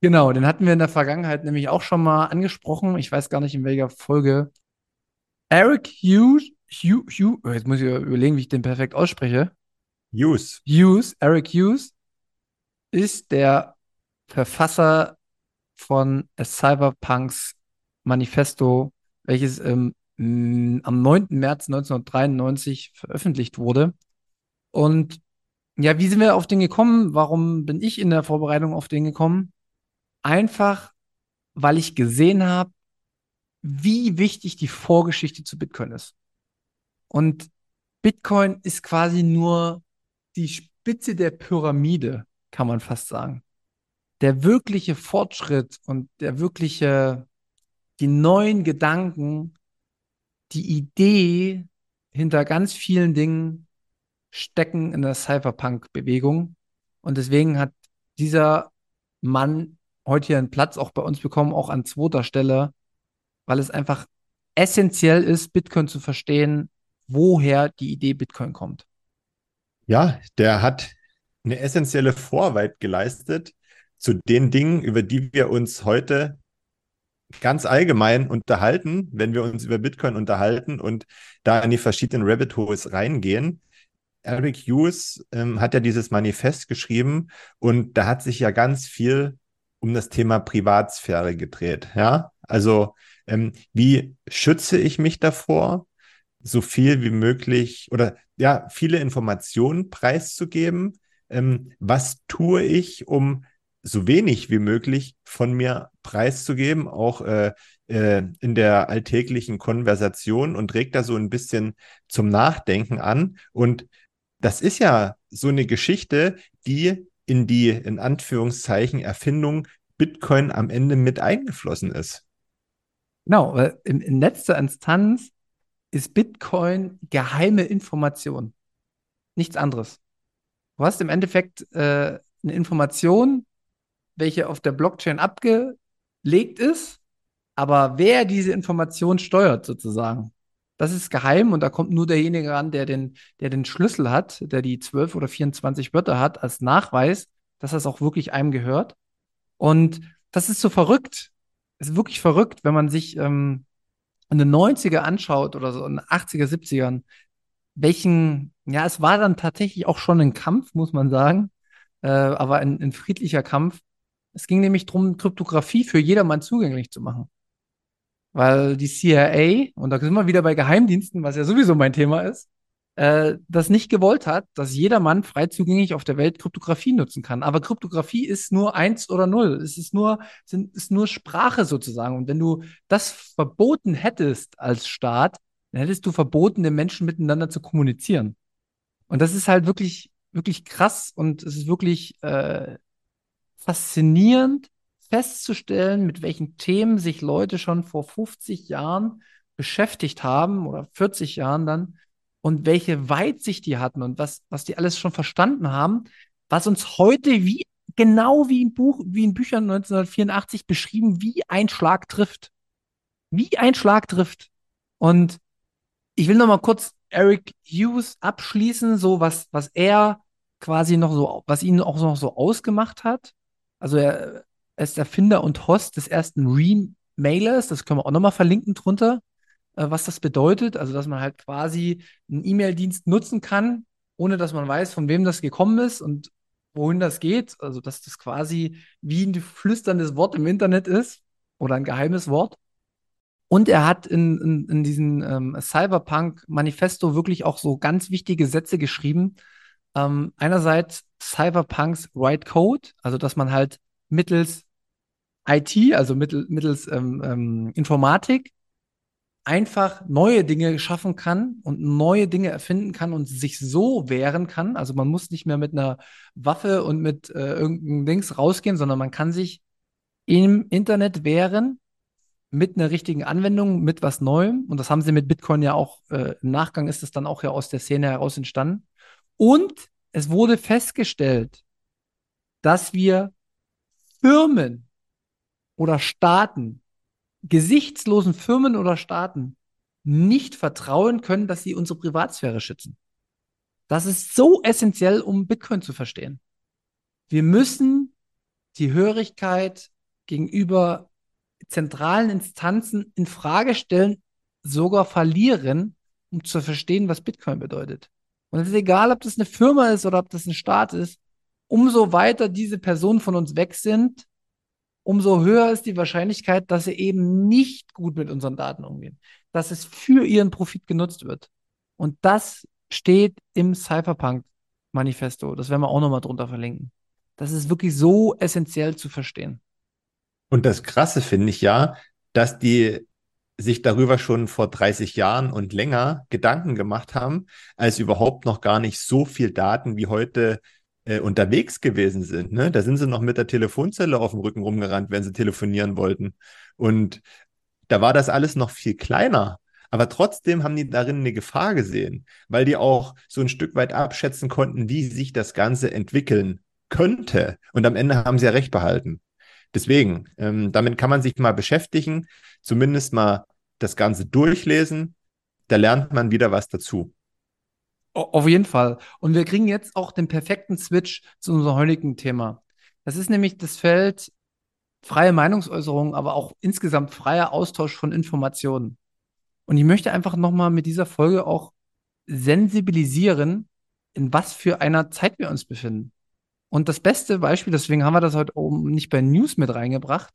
Genau, den hatten wir in der Vergangenheit nämlich auch schon mal angesprochen. Ich weiß gar nicht in welcher Folge. Eric Hughes, Hugh, Hugh, oh, jetzt muss ich überlegen, wie ich den perfekt ausspreche. Hughes. Hughes, Eric Hughes ist der Verfasser von Cyberpunks Manifesto, welches ähm, am 9. März 1993 veröffentlicht wurde. Und ja, wie sind wir auf den gekommen? Warum bin ich in der Vorbereitung auf den gekommen? Einfach, weil ich gesehen habe, wie wichtig die Vorgeschichte zu Bitcoin ist. Und Bitcoin ist quasi nur die Spitze der Pyramide, kann man fast sagen. Der wirkliche Fortschritt und der wirkliche, die neuen Gedanken, die Idee hinter ganz vielen Dingen stecken in der Cypherpunk-Bewegung. Und deswegen hat dieser Mann heute hier einen Platz auch bei uns bekommen, auch an zweiter Stelle, weil es einfach essentiell ist, Bitcoin zu verstehen, woher die Idee Bitcoin kommt. Ja, der hat eine essentielle Vorarbeit geleistet zu den Dingen, über die wir uns heute ganz allgemein unterhalten, wenn wir uns über Bitcoin unterhalten und da in die verschiedenen Rabbit Holes reingehen. Eric Hughes ähm, hat ja dieses Manifest geschrieben und da hat sich ja ganz viel um das Thema Privatsphäre gedreht. Ja, also ähm, wie schütze ich mich davor, so viel wie möglich oder ja, viele Informationen preiszugeben? Ähm, was tue ich, um so wenig wie möglich von mir preiszugeben, auch äh, äh, in der alltäglichen Konversation und regt da so ein bisschen zum Nachdenken an. Und das ist ja so eine Geschichte, die in die, in Anführungszeichen, Erfindung Bitcoin am Ende mit eingeflossen ist. Genau, weil in, in letzter Instanz ist Bitcoin geheime Information. Nichts anderes. Du hast im Endeffekt äh, eine Information, welche auf der Blockchain abgelegt ist, aber wer diese Information steuert sozusagen, das ist geheim und da kommt nur derjenige ran, der den, der den Schlüssel hat, der die 12 oder 24 Wörter hat, als Nachweis, dass das auch wirklich einem gehört. Und das ist so verrückt. Es ist wirklich verrückt, wenn man sich ähm, in den 90er anschaut oder so in den 80er, 70ern, welchen, ja, es war dann tatsächlich auch schon ein Kampf, muss man sagen, äh, aber ein, ein friedlicher Kampf. Es ging nämlich darum, Kryptographie für jedermann zugänglich zu machen weil die CIA, und da sind wir wieder bei Geheimdiensten, was ja sowieso mein Thema ist, äh, das nicht gewollt hat, dass jeder Mann frei zugänglich auf der Welt Kryptographie nutzen kann. Aber Kryptographie ist nur eins oder null. Es ist nur, sind, ist nur Sprache sozusagen. Und wenn du das verboten hättest als Staat, dann hättest du verboten, den Menschen miteinander zu kommunizieren. Und das ist halt wirklich, wirklich krass und es ist wirklich äh, faszinierend, festzustellen, mit welchen Themen sich Leute schon vor 50 Jahren beschäftigt haben oder 40 Jahren dann und welche Weitsicht die hatten und was, was die alles schon verstanden haben, was uns heute wie genau wie im Buch, wie in Büchern 1984 beschrieben, wie ein Schlag trifft. Wie ein Schlag trifft. Und ich will noch mal kurz Eric Hughes abschließen, so was, was er quasi noch so, was ihn auch noch so ausgemacht hat. Also er, er ist Erfinder und Host des ersten Remailers. Das können wir auch nochmal verlinken drunter, äh, was das bedeutet. Also, dass man halt quasi einen E-Mail-Dienst nutzen kann, ohne dass man weiß, von wem das gekommen ist und wohin das geht. Also, dass das quasi wie ein flüsterndes Wort im Internet ist oder ein geheimes Wort. Und er hat in, in, in diesem ähm, Cyberpunk-Manifesto wirklich auch so ganz wichtige Sätze geschrieben. Ähm, einerseits Cyberpunks Right Code, also dass man halt mittels IT, also mittel, mittels ähm, ähm, Informatik, einfach neue Dinge schaffen kann und neue Dinge erfinden kann und sich so wehren kann. Also man muss nicht mehr mit einer Waffe und mit äh, irgendeinem Dings rausgehen, sondern man kann sich im Internet wehren mit einer richtigen Anwendung, mit was Neuem. Und das haben sie mit Bitcoin ja auch, äh, im Nachgang ist es dann auch ja aus der Szene heraus entstanden. Und es wurde festgestellt, dass wir Firmen oder Staaten, gesichtslosen Firmen oder Staaten nicht vertrauen können, dass sie unsere Privatsphäre schützen. Das ist so essentiell, um Bitcoin zu verstehen. Wir müssen die Hörigkeit gegenüber zentralen Instanzen in Frage stellen, sogar verlieren, um zu verstehen, was Bitcoin bedeutet. Und es ist egal, ob das eine Firma ist oder ob das ein Staat ist umso weiter diese Personen von uns weg sind, umso höher ist die Wahrscheinlichkeit, dass sie eben nicht gut mit unseren Daten umgehen, dass es für ihren Profit genutzt wird. Und das steht im Cypherpunk-Manifesto. Das werden wir auch nochmal drunter verlinken. Das ist wirklich so essentiell zu verstehen. Und das Krasse finde ich ja, dass die sich darüber schon vor 30 Jahren und länger Gedanken gemacht haben, als überhaupt noch gar nicht so viel Daten wie heute äh, unterwegs gewesen sind. Ne? Da sind sie noch mit der Telefonzelle auf dem Rücken rumgerannt, wenn sie telefonieren wollten. Und da war das alles noch viel kleiner. Aber trotzdem haben die darin eine Gefahr gesehen, weil die auch so ein Stück weit abschätzen konnten, wie sich das Ganze entwickeln könnte. Und am Ende haben sie ja recht behalten. Deswegen, ähm, damit kann man sich mal beschäftigen, zumindest mal das Ganze durchlesen. Da lernt man wieder was dazu. Auf jeden Fall. Und wir kriegen jetzt auch den perfekten Switch zu unserem heutigen Thema. Das ist nämlich das Feld freie Meinungsäußerung, aber auch insgesamt freier Austausch von Informationen. Und ich möchte einfach nochmal mit dieser Folge auch sensibilisieren, in was für einer Zeit wir uns befinden. Und das beste Beispiel, deswegen haben wir das heute oben nicht bei News mit reingebracht,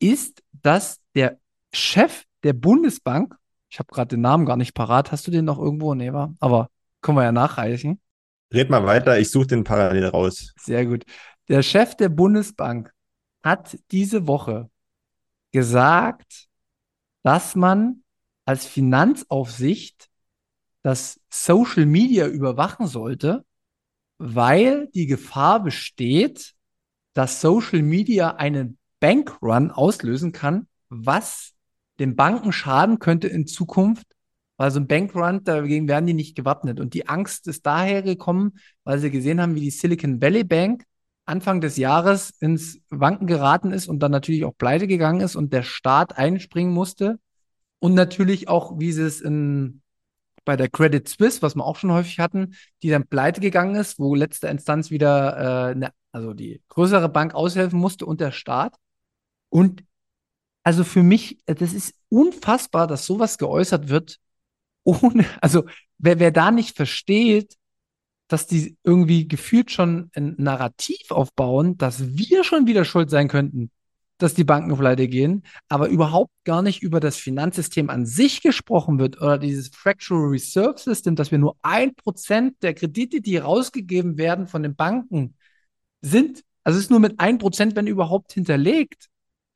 ist, dass der Chef der Bundesbank, ich habe gerade den Namen gar nicht parat, hast du den noch irgendwo? Nee, war, aber können wir ja nachreichen. Red mal weiter, ich suche den parallel raus. Sehr gut. Der Chef der Bundesbank hat diese Woche gesagt, dass man als Finanzaufsicht das Social Media überwachen sollte, weil die Gefahr besteht, dass Social Media einen Bankrun auslösen kann, was den Banken schaden könnte in Zukunft, weil so ein Bankrun, dagegen werden die nicht gewappnet. Und die Angst ist daher gekommen, weil sie gesehen haben, wie die Silicon Valley Bank Anfang des Jahres ins Wanken geraten ist und dann natürlich auch pleite gegangen ist und der Staat einspringen musste. Und natürlich auch, wie sie es in, bei der Credit Suisse, was wir auch schon häufig hatten, die dann pleite gegangen ist, wo letzte Instanz wieder, äh, ne, also die größere Bank aushelfen musste und der Staat. Und also für mich, das ist unfassbar, dass sowas geäußert wird, ohne, also wer, wer da nicht versteht, dass die irgendwie gefühlt schon ein Narrativ aufbauen, dass wir schon wieder schuld sein könnten, dass die Banken pleite gehen, aber überhaupt gar nicht über das Finanzsystem an sich gesprochen wird oder dieses Fractional Reserve System, dass wir nur ein Prozent der Kredite, die rausgegeben werden von den Banken, sind. Also es ist nur mit ein Prozent, wenn überhaupt, hinterlegt.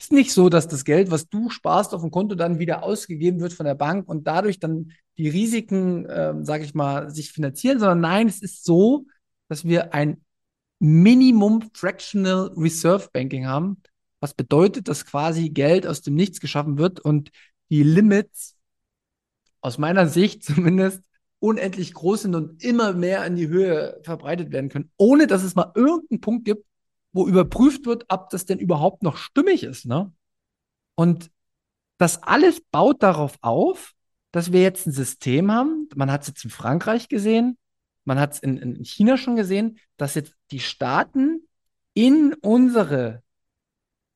Ist nicht so, dass das Geld, was du sparst auf dem Konto, dann wieder ausgegeben wird von der Bank und dadurch dann die Risiken, ähm, sage ich mal, sich finanzieren, sondern nein, es ist so, dass wir ein Minimum Fractional Reserve Banking haben, was bedeutet, dass quasi Geld aus dem Nichts geschaffen wird und die Limits aus meiner Sicht zumindest unendlich groß sind und immer mehr in die Höhe verbreitet werden können, ohne dass es mal irgendeinen Punkt gibt, wo überprüft wird, ob das denn überhaupt noch stimmig ist. Ne? Und das alles baut darauf auf, dass wir jetzt ein System haben, man hat es jetzt in Frankreich gesehen, man hat es in, in China schon gesehen, dass jetzt die Staaten in unsere,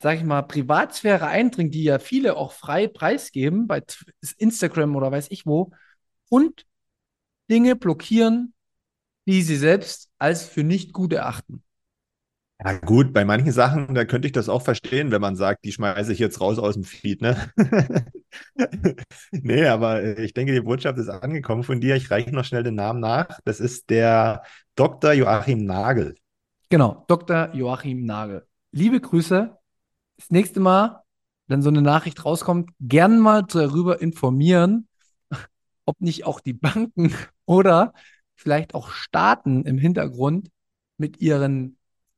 sag ich mal, Privatsphäre eindringen, die ja viele auch frei preisgeben, bei Instagram oder weiß ich wo, und Dinge blockieren, die sie selbst als für nicht gut erachten. Ja, gut, bei manchen Sachen, da könnte ich das auch verstehen, wenn man sagt, die schmeiße ich jetzt raus aus dem Feed, ne? nee, aber äh, ich denke, die Botschaft ist angekommen von dir. Ich reiche noch schnell den Namen nach. Das ist der Dr. Joachim Nagel. Genau, Dr. Joachim Nagel. Liebe Grüße. Das nächste Mal, wenn so eine Nachricht rauskommt, gern mal darüber informieren, ob nicht auch die Banken oder vielleicht auch Staaten im Hintergrund mit ihren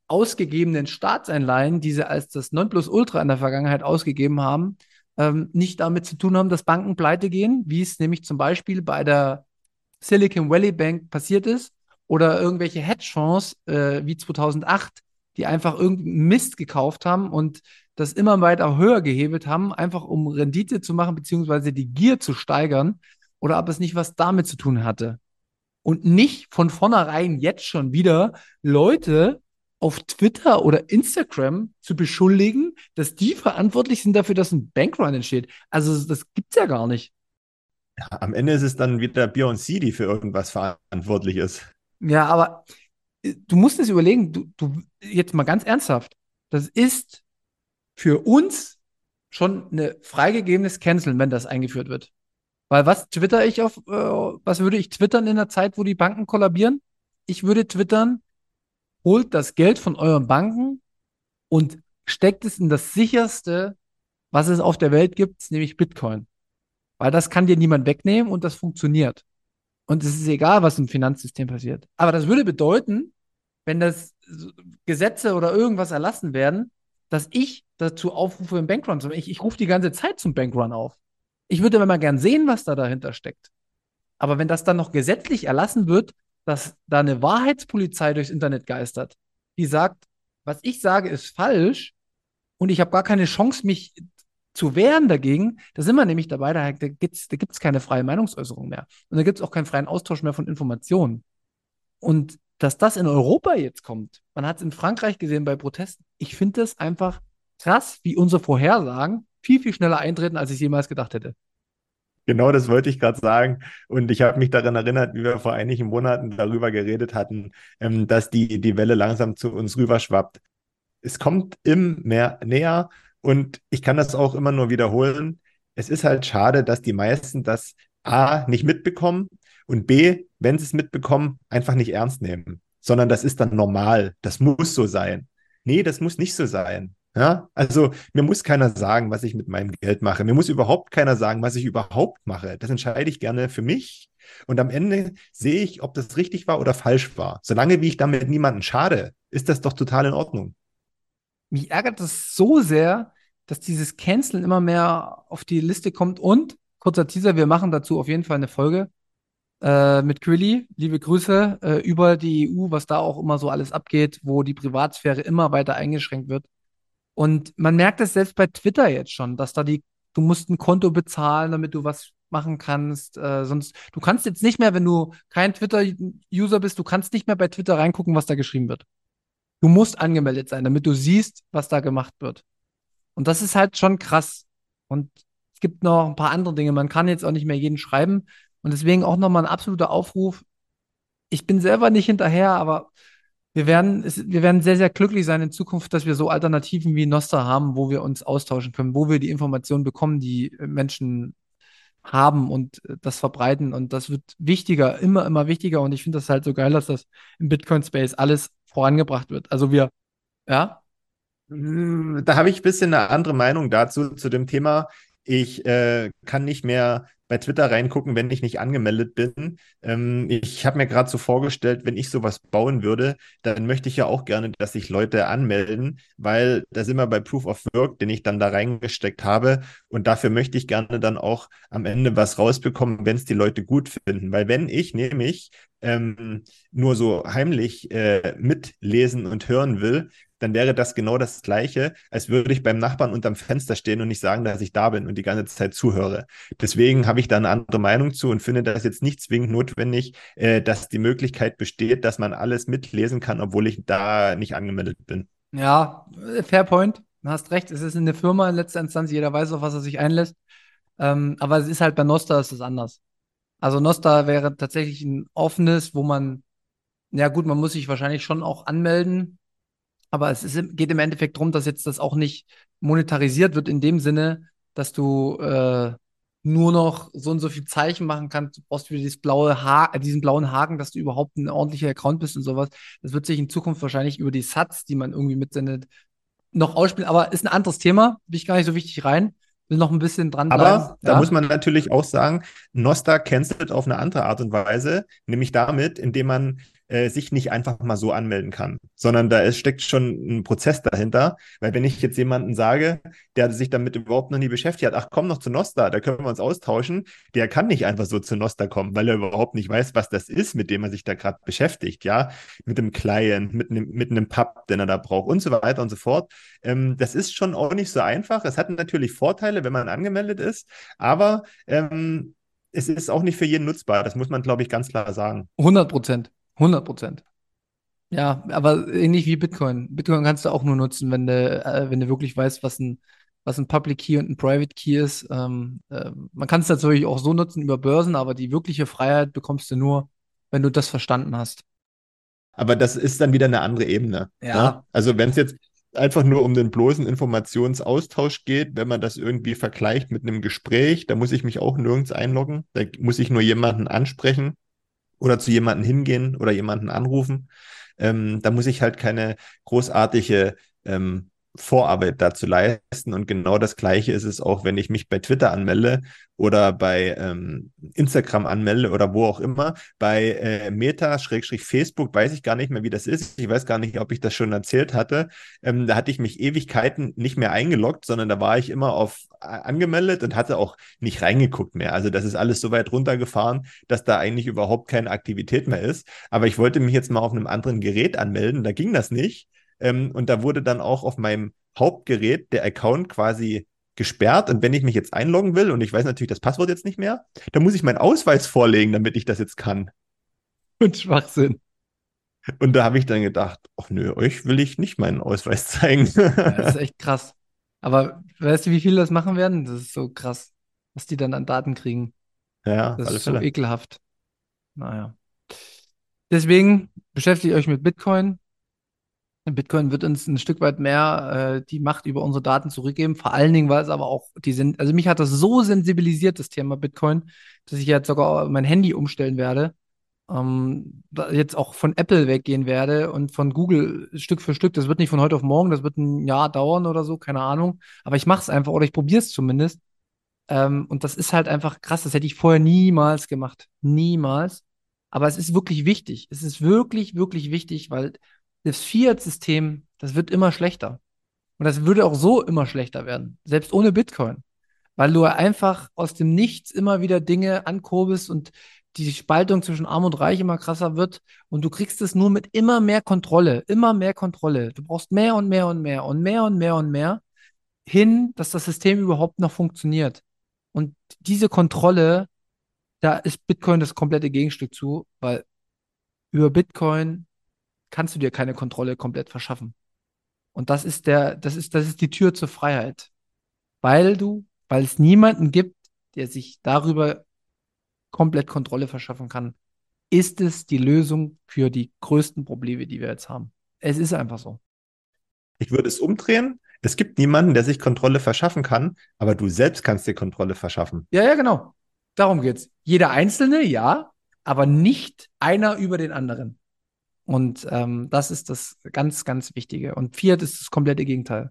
ausgegebenen Staatseinleihen, die sie als das Nonplusultra in der Vergangenheit ausgegeben haben, ähm, nicht damit zu tun haben, dass Banken pleite gehen, wie es nämlich zum Beispiel bei der Silicon Valley Bank passiert ist oder irgendwelche Hedgefonds äh, wie 2008, die einfach irgendeinen Mist gekauft haben und das immer weiter höher gehebelt haben, einfach um Rendite zu machen, beziehungsweise die Gier zu steigern oder ob es nicht was damit zu tun hatte. Und nicht von vornherein jetzt schon wieder Leute auf Twitter oder Instagram zu beschuldigen, dass die verantwortlich sind dafür, dass ein Bankrun entsteht. Also das gibt's ja gar nicht. Ja, am Ende ist es dann wieder Beyoncé, die für irgendwas verantwortlich ist. Ja, aber äh, du musst es überlegen, du, du, jetzt mal ganz ernsthaft, das ist für uns schon eine freigegebenes Canceln, wenn das eingeführt wird. Weil was twitter ich auf, äh, was würde ich twittern in der Zeit, wo die Banken kollabieren? Ich würde twittern, holt das Geld von euren Banken und steckt es in das sicherste, was es auf der Welt gibt, nämlich Bitcoin. Weil das kann dir niemand wegnehmen und das funktioniert. Und es ist egal, was im Finanzsystem passiert. Aber das würde bedeuten, wenn das Gesetze oder irgendwas erlassen werden, dass ich dazu aufrufe, im Bankrun zu ich, ich rufe die ganze Zeit zum Bankrun auf. Ich würde immer gern sehen, was da dahinter steckt. Aber wenn das dann noch gesetzlich erlassen wird, dass da eine Wahrheitspolizei durchs Internet geistert, die sagt, was ich sage, ist falsch und ich habe gar keine Chance, mich zu wehren dagegen, da sind wir nämlich dabei, da, gibt es da gibt's keine freie Meinungsäußerung mehr. Und da gibt es auch keinen freien Austausch mehr von Informationen. Und dass das in Europa jetzt kommt, man hat es in Frankreich gesehen bei Protesten, ich finde das einfach krass, wie unsere Vorhersagen viel, viel schneller eintreten, als ich jemals gedacht hätte. Genau das wollte ich gerade sagen. Und ich habe mich daran erinnert, wie wir vor einigen Monaten darüber geredet hatten, ähm, dass die, die Welle langsam zu uns rüberschwappt. Es kommt immer näher und ich kann das auch immer nur wiederholen. Es ist halt schade, dass die meisten das A nicht mitbekommen und B, wenn sie es mitbekommen, einfach nicht ernst nehmen, sondern das ist dann normal. Das muss so sein. Nee, das muss nicht so sein. Ja, also mir muss keiner sagen, was ich mit meinem Geld mache. Mir muss überhaupt keiner sagen, was ich überhaupt mache. Das entscheide ich gerne für mich. Und am Ende sehe ich, ob das richtig war oder falsch war. Solange wie ich damit niemanden schade, ist das doch total in Ordnung. Mich ärgert das so sehr, dass dieses Canceln immer mehr auf die Liste kommt. Und kurzer Teaser, wir machen dazu auf jeden Fall eine Folge äh, mit Quilly. Liebe Grüße äh, über die EU, was da auch immer so alles abgeht, wo die Privatsphäre immer weiter eingeschränkt wird. Und man merkt es selbst bei Twitter jetzt schon, dass da die, du musst ein Konto bezahlen, damit du was machen kannst. Äh, sonst, du kannst jetzt nicht mehr, wenn du kein Twitter-User bist, du kannst nicht mehr bei Twitter reingucken, was da geschrieben wird. Du musst angemeldet sein, damit du siehst, was da gemacht wird. Und das ist halt schon krass. Und es gibt noch ein paar andere Dinge. Man kann jetzt auch nicht mehr jeden schreiben. Und deswegen auch nochmal ein absoluter Aufruf. Ich bin selber nicht hinterher, aber wir werden, wir werden sehr, sehr glücklich sein in Zukunft, dass wir so Alternativen wie Noster haben, wo wir uns austauschen können, wo wir die Informationen bekommen, die Menschen haben und das verbreiten. Und das wird wichtiger, immer, immer wichtiger. Und ich finde das halt so geil, dass das im Bitcoin-Space alles vorangebracht wird. Also wir, ja. Da habe ich ein bisschen eine andere Meinung dazu, zu dem Thema. Ich äh, kann nicht mehr bei Twitter reingucken, wenn ich nicht angemeldet bin. Ähm, ich habe mir gerade so vorgestellt, wenn ich sowas bauen würde, dann möchte ich ja auch gerne, dass sich Leute anmelden, weil da sind wir bei Proof of Work, den ich dann da reingesteckt habe. Und dafür möchte ich gerne dann auch am Ende was rausbekommen, wenn es die Leute gut finden. Weil wenn ich nämlich ähm, nur so heimlich äh, mitlesen und hören will, dann wäre das genau das Gleiche, als würde ich beim Nachbarn unterm Fenster stehen und nicht sagen, dass ich da bin und die ganze Zeit zuhöre. Deswegen habe ich da eine andere Meinung zu und finde das jetzt nicht zwingend notwendig, äh, dass die Möglichkeit besteht, dass man alles mitlesen kann, obwohl ich da nicht angemeldet bin. Ja, fair point. Du hast recht, es ist eine Firma in letzter Instanz, jeder weiß, auf was er sich einlässt. Ähm, aber es ist halt bei Nosta ist es anders. Also Nosta wäre tatsächlich ein offenes, wo man, ja gut, man muss sich wahrscheinlich schon auch anmelden, aber es ist, geht im Endeffekt darum, dass jetzt das auch nicht monetarisiert wird in dem Sinne, dass du äh, nur noch so und so viel Zeichen machen kannst. Du brauchst wieder dieses blaue ha diesen blauen Haken, dass du überhaupt ein ordentlicher Account bist und sowas. Das wird sich in Zukunft wahrscheinlich über die Sats, die man irgendwie mitsendet, noch ausspielen. Aber ist ein anderes Thema. Bin ich gar nicht so wichtig rein. Will noch ein bisschen dran bleiben. Aber da ja. muss man natürlich auch sagen, Nosta cancelt auf eine andere Art und Weise, nämlich damit, indem man äh, sich nicht einfach mal so anmelden kann, sondern da ist, steckt schon ein Prozess dahinter. Weil wenn ich jetzt jemanden sage, der sich damit überhaupt noch nie beschäftigt hat, ach komm noch zu Nosta, da können wir uns austauschen, der kann nicht einfach so zu Nosta kommen, weil er überhaupt nicht weiß, was das ist, mit dem er sich da gerade beschäftigt, ja, mit dem Client, mit einem, mit einem Pub, den er da braucht und so weiter und so fort. Ähm, das ist schon auch nicht so einfach. Es hat natürlich Vorteile, wenn man angemeldet ist, aber ähm, es ist auch nicht für jeden nutzbar. Das muss man, glaube ich, ganz klar sagen. 100 Prozent. 100 Prozent. Ja, aber ähnlich wie Bitcoin. Bitcoin kannst du auch nur nutzen, wenn du, äh, wenn du wirklich weißt, was ein, was ein Public Key und ein Private Key ist. Ähm, äh, man kann es natürlich auch so nutzen über Börsen, aber die wirkliche Freiheit bekommst du nur, wenn du das verstanden hast. Aber das ist dann wieder eine andere Ebene. Ja. Ne? Also wenn es jetzt einfach nur um den bloßen Informationsaustausch geht, wenn man das irgendwie vergleicht mit einem Gespräch, da muss ich mich auch nirgends einloggen. Da muss ich nur jemanden ansprechen oder zu jemanden hingehen oder jemanden anrufen. Ähm, da muss ich halt keine großartige ähm, Vorarbeit dazu leisten. Und genau das Gleiche ist es auch, wenn ich mich bei Twitter anmelde oder bei ähm, Instagram anmelde oder wo auch immer. Bei äh, Meta, Schrägstrich Facebook, weiß ich gar nicht mehr, wie das ist. Ich weiß gar nicht, ob ich das schon erzählt hatte. Ähm, da hatte ich mich Ewigkeiten nicht mehr eingeloggt, sondern da war ich immer auf äh, angemeldet und hatte auch nicht reingeguckt mehr. Also das ist alles so weit runtergefahren, dass da eigentlich überhaupt keine Aktivität mehr ist. Aber ich wollte mich jetzt mal auf einem anderen Gerät anmelden. Da ging das nicht. Ähm, und da wurde dann auch auf meinem Hauptgerät der Account quasi gesperrt. Und wenn ich mich jetzt einloggen will und ich weiß natürlich das Passwort jetzt nicht mehr, dann muss ich meinen Ausweis vorlegen, damit ich das jetzt kann. Und Schwachsinn. Und da habe ich dann gedacht, ach nö, euch will ich nicht meinen Ausweis zeigen. Ja, das ist echt krass. Aber weißt du, wie viele das machen werden? Das ist so krass, was die dann an Daten kriegen. Ja, Das ist so Fälle. ekelhaft. Naja. Deswegen beschäftigt euch mit Bitcoin. Bitcoin wird uns ein Stück weit mehr äh, die Macht über unsere Daten zurückgeben. Vor allen Dingen, weil es aber auch die sind, also mich hat das so sensibilisiert, das Thema Bitcoin, dass ich jetzt sogar mein Handy umstellen werde. Ähm, jetzt auch von Apple weggehen werde und von Google Stück für Stück. Das wird nicht von heute auf morgen, das wird ein Jahr dauern oder so, keine Ahnung. Aber ich mache es einfach oder ich probiere es zumindest. Ähm, und das ist halt einfach krass. Das hätte ich vorher niemals gemacht. Niemals. Aber es ist wirklich wichtig. Es ist wirklich, wirklich wichtig, weil das Fiat-System, das wird immer schlechter. Und das würde auch so immer schlechter werden, selbst ohne Bitcoin. Weil du einfach aus dem Nichts immer wieder Dinge ankurbelst und die Spaltung zwischen Arm und Reich immer krasser wird. Und du kriegst es nur mit immer mehr Kontrolle, immer mehr Kontrolle. Du brauchst mehr und mehr und mehr und mehr und mehr und mehr hin, dass das System überhaupt noch funktioniert. Und diese Kontrolle, da ist Bitcoin das komplette Gegenstück zu, weil über Bitcoin kannst du dir keine Kontrolle komplett verschaffen. Und das ist der, das ist, das ist die Tür zur Freiheit. Weil du, weil es niemanden gibt, der sich darüber komplett Kontrolle verschaffen kann, ist es die Lösung für die größten Probleme, die wir jetzt haben. Es ist einfach so. Ich würde es umdrehen. Es gibt niemanden, der sich Kontrolle verschaffen kann, aber du selbst kannst dir Kontrolle verschaffen. Ja, ja, genau. Darum geht's. Jeder Einzelne, ja, aber nicht einer über den anderen. Und ähm, das ist das ganz, ganz Wichtige. Und Fiat ist das komplette Gegenteil.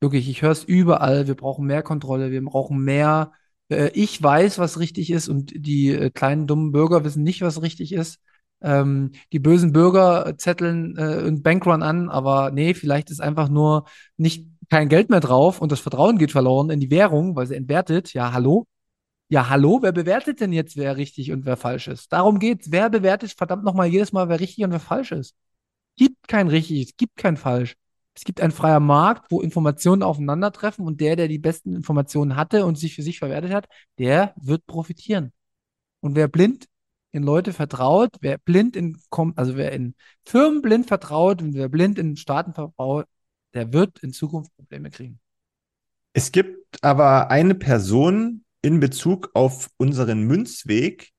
Wirklich, ich höre es überall. Wir brauchen mehr Kontrolle, wir brauchen mehr. Äh, ich weiß, was richtig ist, und die äh, kleinen dummen Bürger wissen nicht, was richtig ist. Ähm, die bösen Bürger zetteln äh, einen Bankrun an, aber nee, vielleicht ist einfach nur nicht kein Geld mehr drauf und das Vertrauen geht verloren in die Währung, weil sie entwertet. Ja, hallo? Ja, hallo, wer bewertet denn jetzt, wer richtig und wer falsch ist? Darum geht's. Wer bewertet verdammt nochmal jedes Mal, wer richtig und wer falsch ist? Gibt kein richtig, es gibt kein falsch. Es gibt einen freier Markt, wo Informationen aufeinandertreffen und der, der die besten Informationen hatte und sich für sich verwertet hat, der wird profitieren. Und wer blind in Leute vertraut, wer blind in, also wer in Firmen blind vertraut und wer blind in Staaten vertraut, der wird in Zukunft Probleme kriegen. Es gibt aber eine Person in Bezug auf unseren Münzweg,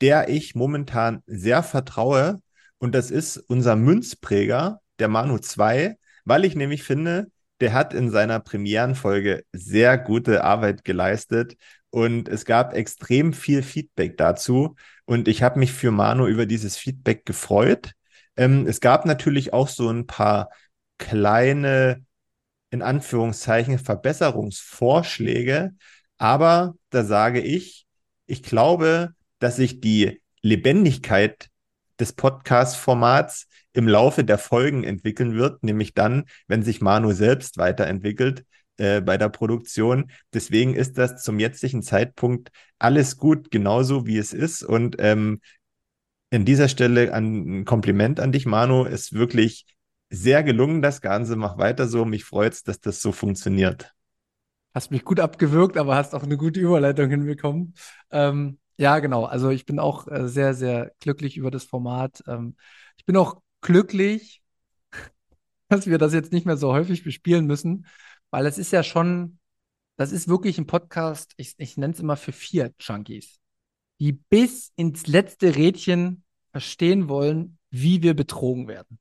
der ich momentan sehr vertraue. Und das ist unser Münzpräger, der Manu 2, weil ich nämlich finde, der hat in seiner Premierenfolge sehr gute Arbeit geleistet und es gab extrem viel Feedback dazu. Und ich habe mich für Manu über dieses Feedback gefreut. Ähm, es gab natürlich auch so ein paar kleine, in Anführungszeichen, Verbesserungsvorschläge. Aber da sage ich, ich glaube, dass sich die Lebendigkeit des Podcast-Formats im Laufe der Folgen entwickeln wird, nämlich dann, wenn sich Manu selbst weiterentwickelt äh, bei der Produktion. Deswegen ist das zum jetzigen Zeitpunkt alles gut, genauso wie es ist. Und ähm, an dieser Stelle ein Kompliment an dich, Manu. Ist wirklich sehr gelungen, das Ganze. Mach weiter so. Mich freut es, dass das so funktioniert. Hast mich gut abgewürgt, aber hast auch eine gute Überleitung hinbekommen. Ähm, ja, genau. Also ich bin auch äh, sehr, sehr glücklich über das Format. Ähm, ich bin auch glücklich, dass wir das jetzt nicht mehr so häufig bespielen müssen, weil es ist ja schon, das ist wirklich ein Podcast, ich, ich nenne es immer für vier Junkies, die bis ins letzte Rädchen verstehen wollen, wie wir betrogen werden.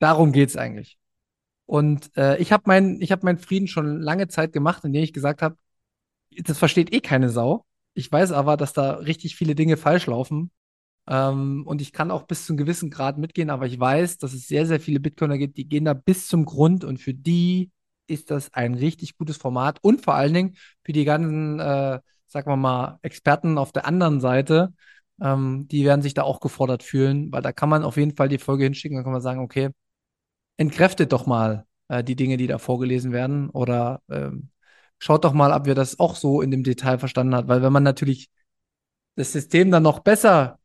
Darum geht's eigentlich. Und äh, ich habe meinen ich hab meinen Frieden schon lange Zeit gemacht, indem ich gesagt habe, das versteht eh keine Sau. Ich weiß aber, dass da richtig viele Dinge falsch laufen. Ähm, und ich kann auch bis zu einem gewissen Grad mitgehen, aber ich weiß, dass es sehr, sehr viele Bitcoiner gibt, die gehen da bis zum Grund und für die ist das ein richtig gutes Format und vor allen Dingen für die ganzen, äh, sagen wir mal, Experten auf der anderen Seite, ähm, die werden sich da auch gefordert fühlen, weil da kann man auf jeden Fall die Folge hinschicken, dann kann man sagen, okay, entkräftet doch mal äh, die Dinge, die da vorgelesen werden. Oder ähm, schaut doch mal, ob wir das auch so in dem Detail verstanden hat, weil wenn man natürlich das System dann noch besser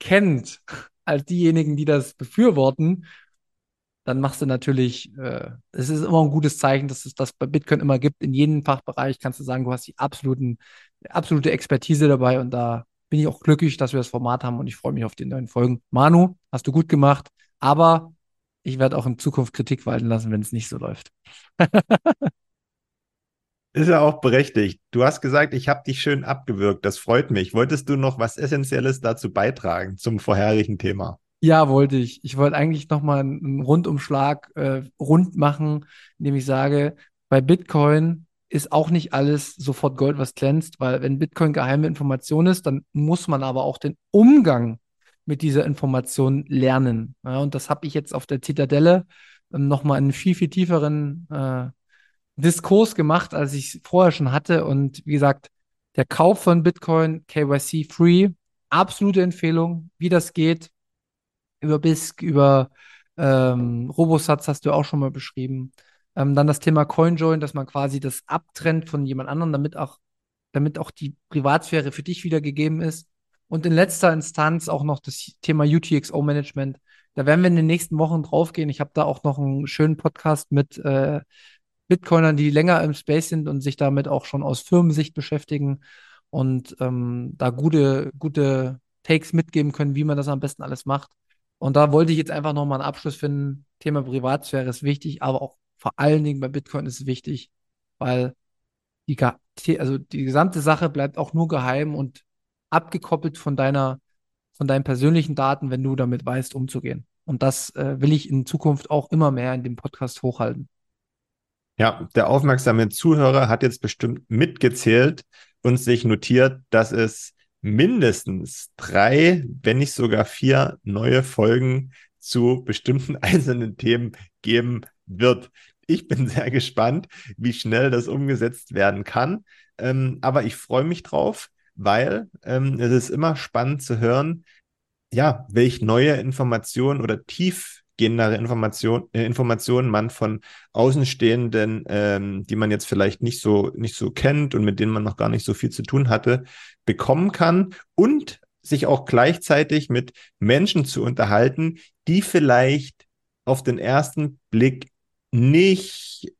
kennt als diejenigen, die das befürworten, dann machst du natürlich, äh, es ist immer ein gutes Zeichen, dass es das bei Bitcoin immer gibt. In jedem Fachbereich kannst du sagen, du hast die absoluten, absolute Expertise dabei. Und da bin ich auch glücklich, dass wir das Format haben. Und ich freue mich auf die neuen Folgen. Manu, hast du gut gemacht, aber ich werde auch in Zukunft Kritik walten lassen, wenn es nicht so läuft. Ist ja auch berechtigt. Du hast gesagt, ich habe dich schön abgewürgt. Das freut mich. Wolltest du noch was Essentielles dazu beitragen zum vorherigen Thema? Ja, wollte ich. Ich wollte eigentlich nochmal einen Rundumschlag äh, rund machen, indem ich sage, bei Bitcoin ist auch nicht alles sofort Gold, was glänzt, weil wenn Bitcoin geheime Information ist, dann muss man aber auch den Umgang mit dieser Information lernen. Ja, und das habe ich jetzt auf der Zitadelle ähm, nochmal einen viel, viel tieferen äh, Diskurs gemacht, als ich es vorher schon hatte. Und wie gesagt, der Kauf von Bitcoin, KYC Free, absolute Empfehlung, wie das geht. Über BISC, über ähm, Robosatz hast du auch schon mal beschrieben. Ähm, dann das Thema CoinJoin, dass man quasi das abtrennt von jemand anderem, damit auch, damit auch die Privatsphäre für dich wiedergegeben ist. Und in letzter Instanz auch noch das Thema UTXO-Management. Da werden wir in den nächsten Wochen draufgehen. Ich habe da auch noch einen schönen Podcast mit äh, Bitcoinern, die länger im Space sind und sich damit auch schon aus Firmensicht beschäftigen und ähm, da gute, gute Takes mitgeben können, wie man das am besten alles macht. Und da wollte ich jetzt einfach nochmal einen Abschluss finden. Thema Privatsphäre ist wichtig, aber auch vor allen Dingen bei Bitcoin ist es wichtig, weil die, also die gesamte Sache bleibt auch nur geheim und abgekoppelt von deiner, von deinen persönlichen Daten, wenn du damit weißt, umzugehen. Und das äh, will ich in Zukunft auch immer mehr in dem Podcast hochhalten. Ja, der aufmerksame Zuhörer hat jetzt bestimmt mitgezählt und sich notiert, dass es mindestens drei, wenn nicht sogar vier neue Folgen zu bestimmten einzelnen Themen geben wird. Ich bin sehr gespannt, wie schnell das umgesetzt werden kann. Ähm, aber ich freue mich drauf, weil ähm, es ist immer spannend zu hören, ja, welche neue Informationen oder tief tiefgehendere Information, äh, Informationen man von Außenstehenden, ähm, die man jetzt vielleicht nicht so, nicht so kennt und mit denen man noch gar nicht so viel zu tun hatte, bekommen kann und sich auch gleichzeitig mit Menschen zu unterhalten, die vielleicht auf den ersten Blick nicht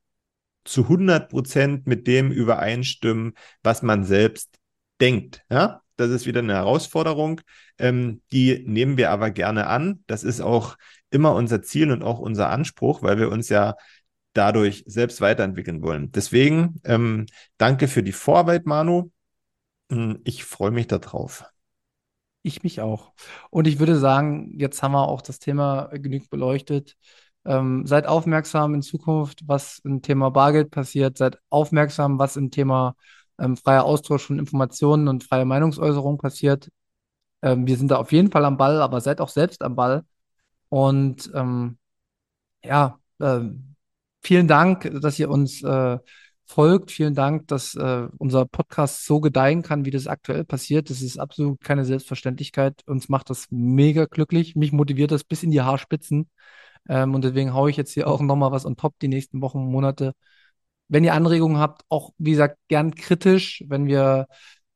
zu 100 Prozent mit dem übereinstimmen, was man selbst denkt. Ja, das ist wieder eine Herausforderung. Ähm, die nehmen wir aber gerne an. Das ist auch immer unser Ziel und auch unser Anspruch, weil wir uns ja dadurch selbst weiterentwickeln wollen. Deswegen ähm, danke für die Vorarbeit, Manu. Hm, ich freue mich darauf. Ich mich auch. Und ich würde sagen, jetzt haben wir auch das Thema genügend beleuchtet. Ähm, seid aufmerksam in Zukunft, was im Thema Bargeld passiert. Seid aufmerksam, was im Thema ähm, freier Austausch von Informationen und freie Meinungsäußerung passiert. Ähm, wir sind da auf jeden Fall am Ball, aber seid auch selbst am Ball. Und ähm, ja, äh, vielen Dank, dass ihr uns äh, folgt. Vielen Dank, dass äh, unser Podcast so gedeihen kann, wie das aktuell passiert. Das ist absolut keine Selbstverständlichkeit. Uns macht das mega glücklich. Mich motiviert das bis in die Haarspitzen. Ähm, und deswegen haue ich jetzt hier auch nochmal was on top die nächsten Wochen, Monate. Wenn ihr Anregungen habt, auch wie gesagt, gern kritisch, wenn wir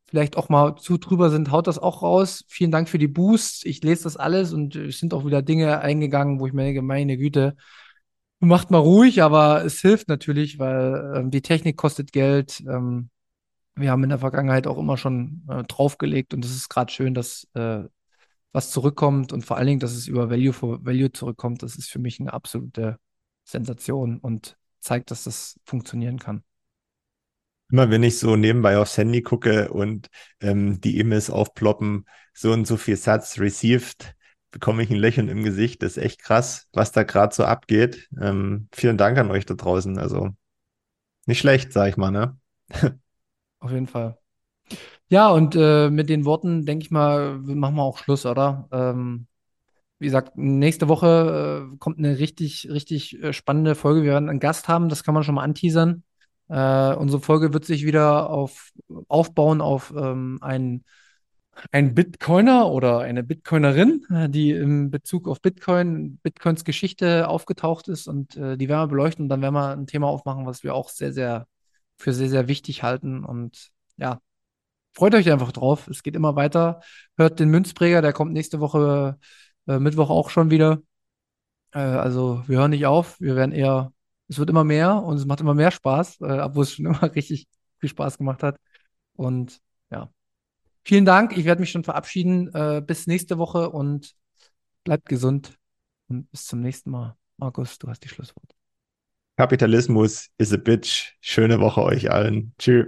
vielleicht auch mal zu drüber sind, haut das auch raus. Vielen Dank für die Boosts. Ich lese das alles und es sind auch wieder Dinge eingegangen, wo ich denke, meine Güte, macht mal ruhig, aber es hilft natürlich, weil ähm, die Technik kostet Geld. Ähm, wir haben in der Vergangenheit auch immer schon äh, draufgelegt und es ist gerade schön, dass äh, was zurückkommt und vor allen Dingen, dass es über Value for Value zurückkommt. Das ist für mich eine absolute Sensation und zeigt, dass das funktionieren kann. Immer wenn ich so nebenbei aufs Handy gucke und ähm, die E-Mails aufploppen, so und so viel Satz received, bekomme ich ein Lächeln im Gesicht. Das ist echt krass, was da gerade so abgeht. Ähm, vielen Dank an euch da draußen. Also nicht schlecht, sag ich mal, ne? Auf jeden Fall. Ja, und äh, mit den Worten, denke ich mal, machen wir auch Schluss, oder? Ähm, wie gesagt, nächste Woche äh, kommt eine richtig, richtig äh, spannende Folge. Wir werden einen Gast haben, das kann man schon mal anteasern. Äh, unsere Folge wird sich wieder auf, aufbauen auf ähm, einen ein Bitcoiner oder eine Bitcoinerin, äh, die im Bezug auf Bitcoin, Bitcoins Geschichte aufgetaucht ist und äh, die werden wir beleuchten und dann werden wir ein Thema aufmachen, was wir auch sehr, sehr für sehr, sehr wichtig halten und ja, freut euch einfach drauf. Es geht immer weiter. Hört den Münzpräger, der kommt nächste Woche äh, Mittwoch auch schon wieder. Äh, also wir hören nicht auf, wir werden eher, es wird immer mehr und es macht immer mehr Spaß, äh, obwohl es schon immer richtig viel Spaß gemacht hat. Und ja, Vielen Dank. Ich werde mich schon verabschieden. Äh, bis nächste Woche und bleibt gesund. Und bis zum nächsten Mal. Markus, du hast die Schlussworte. Kapitalismus is a bitch. Schöne Woche euch allen. Tschüss.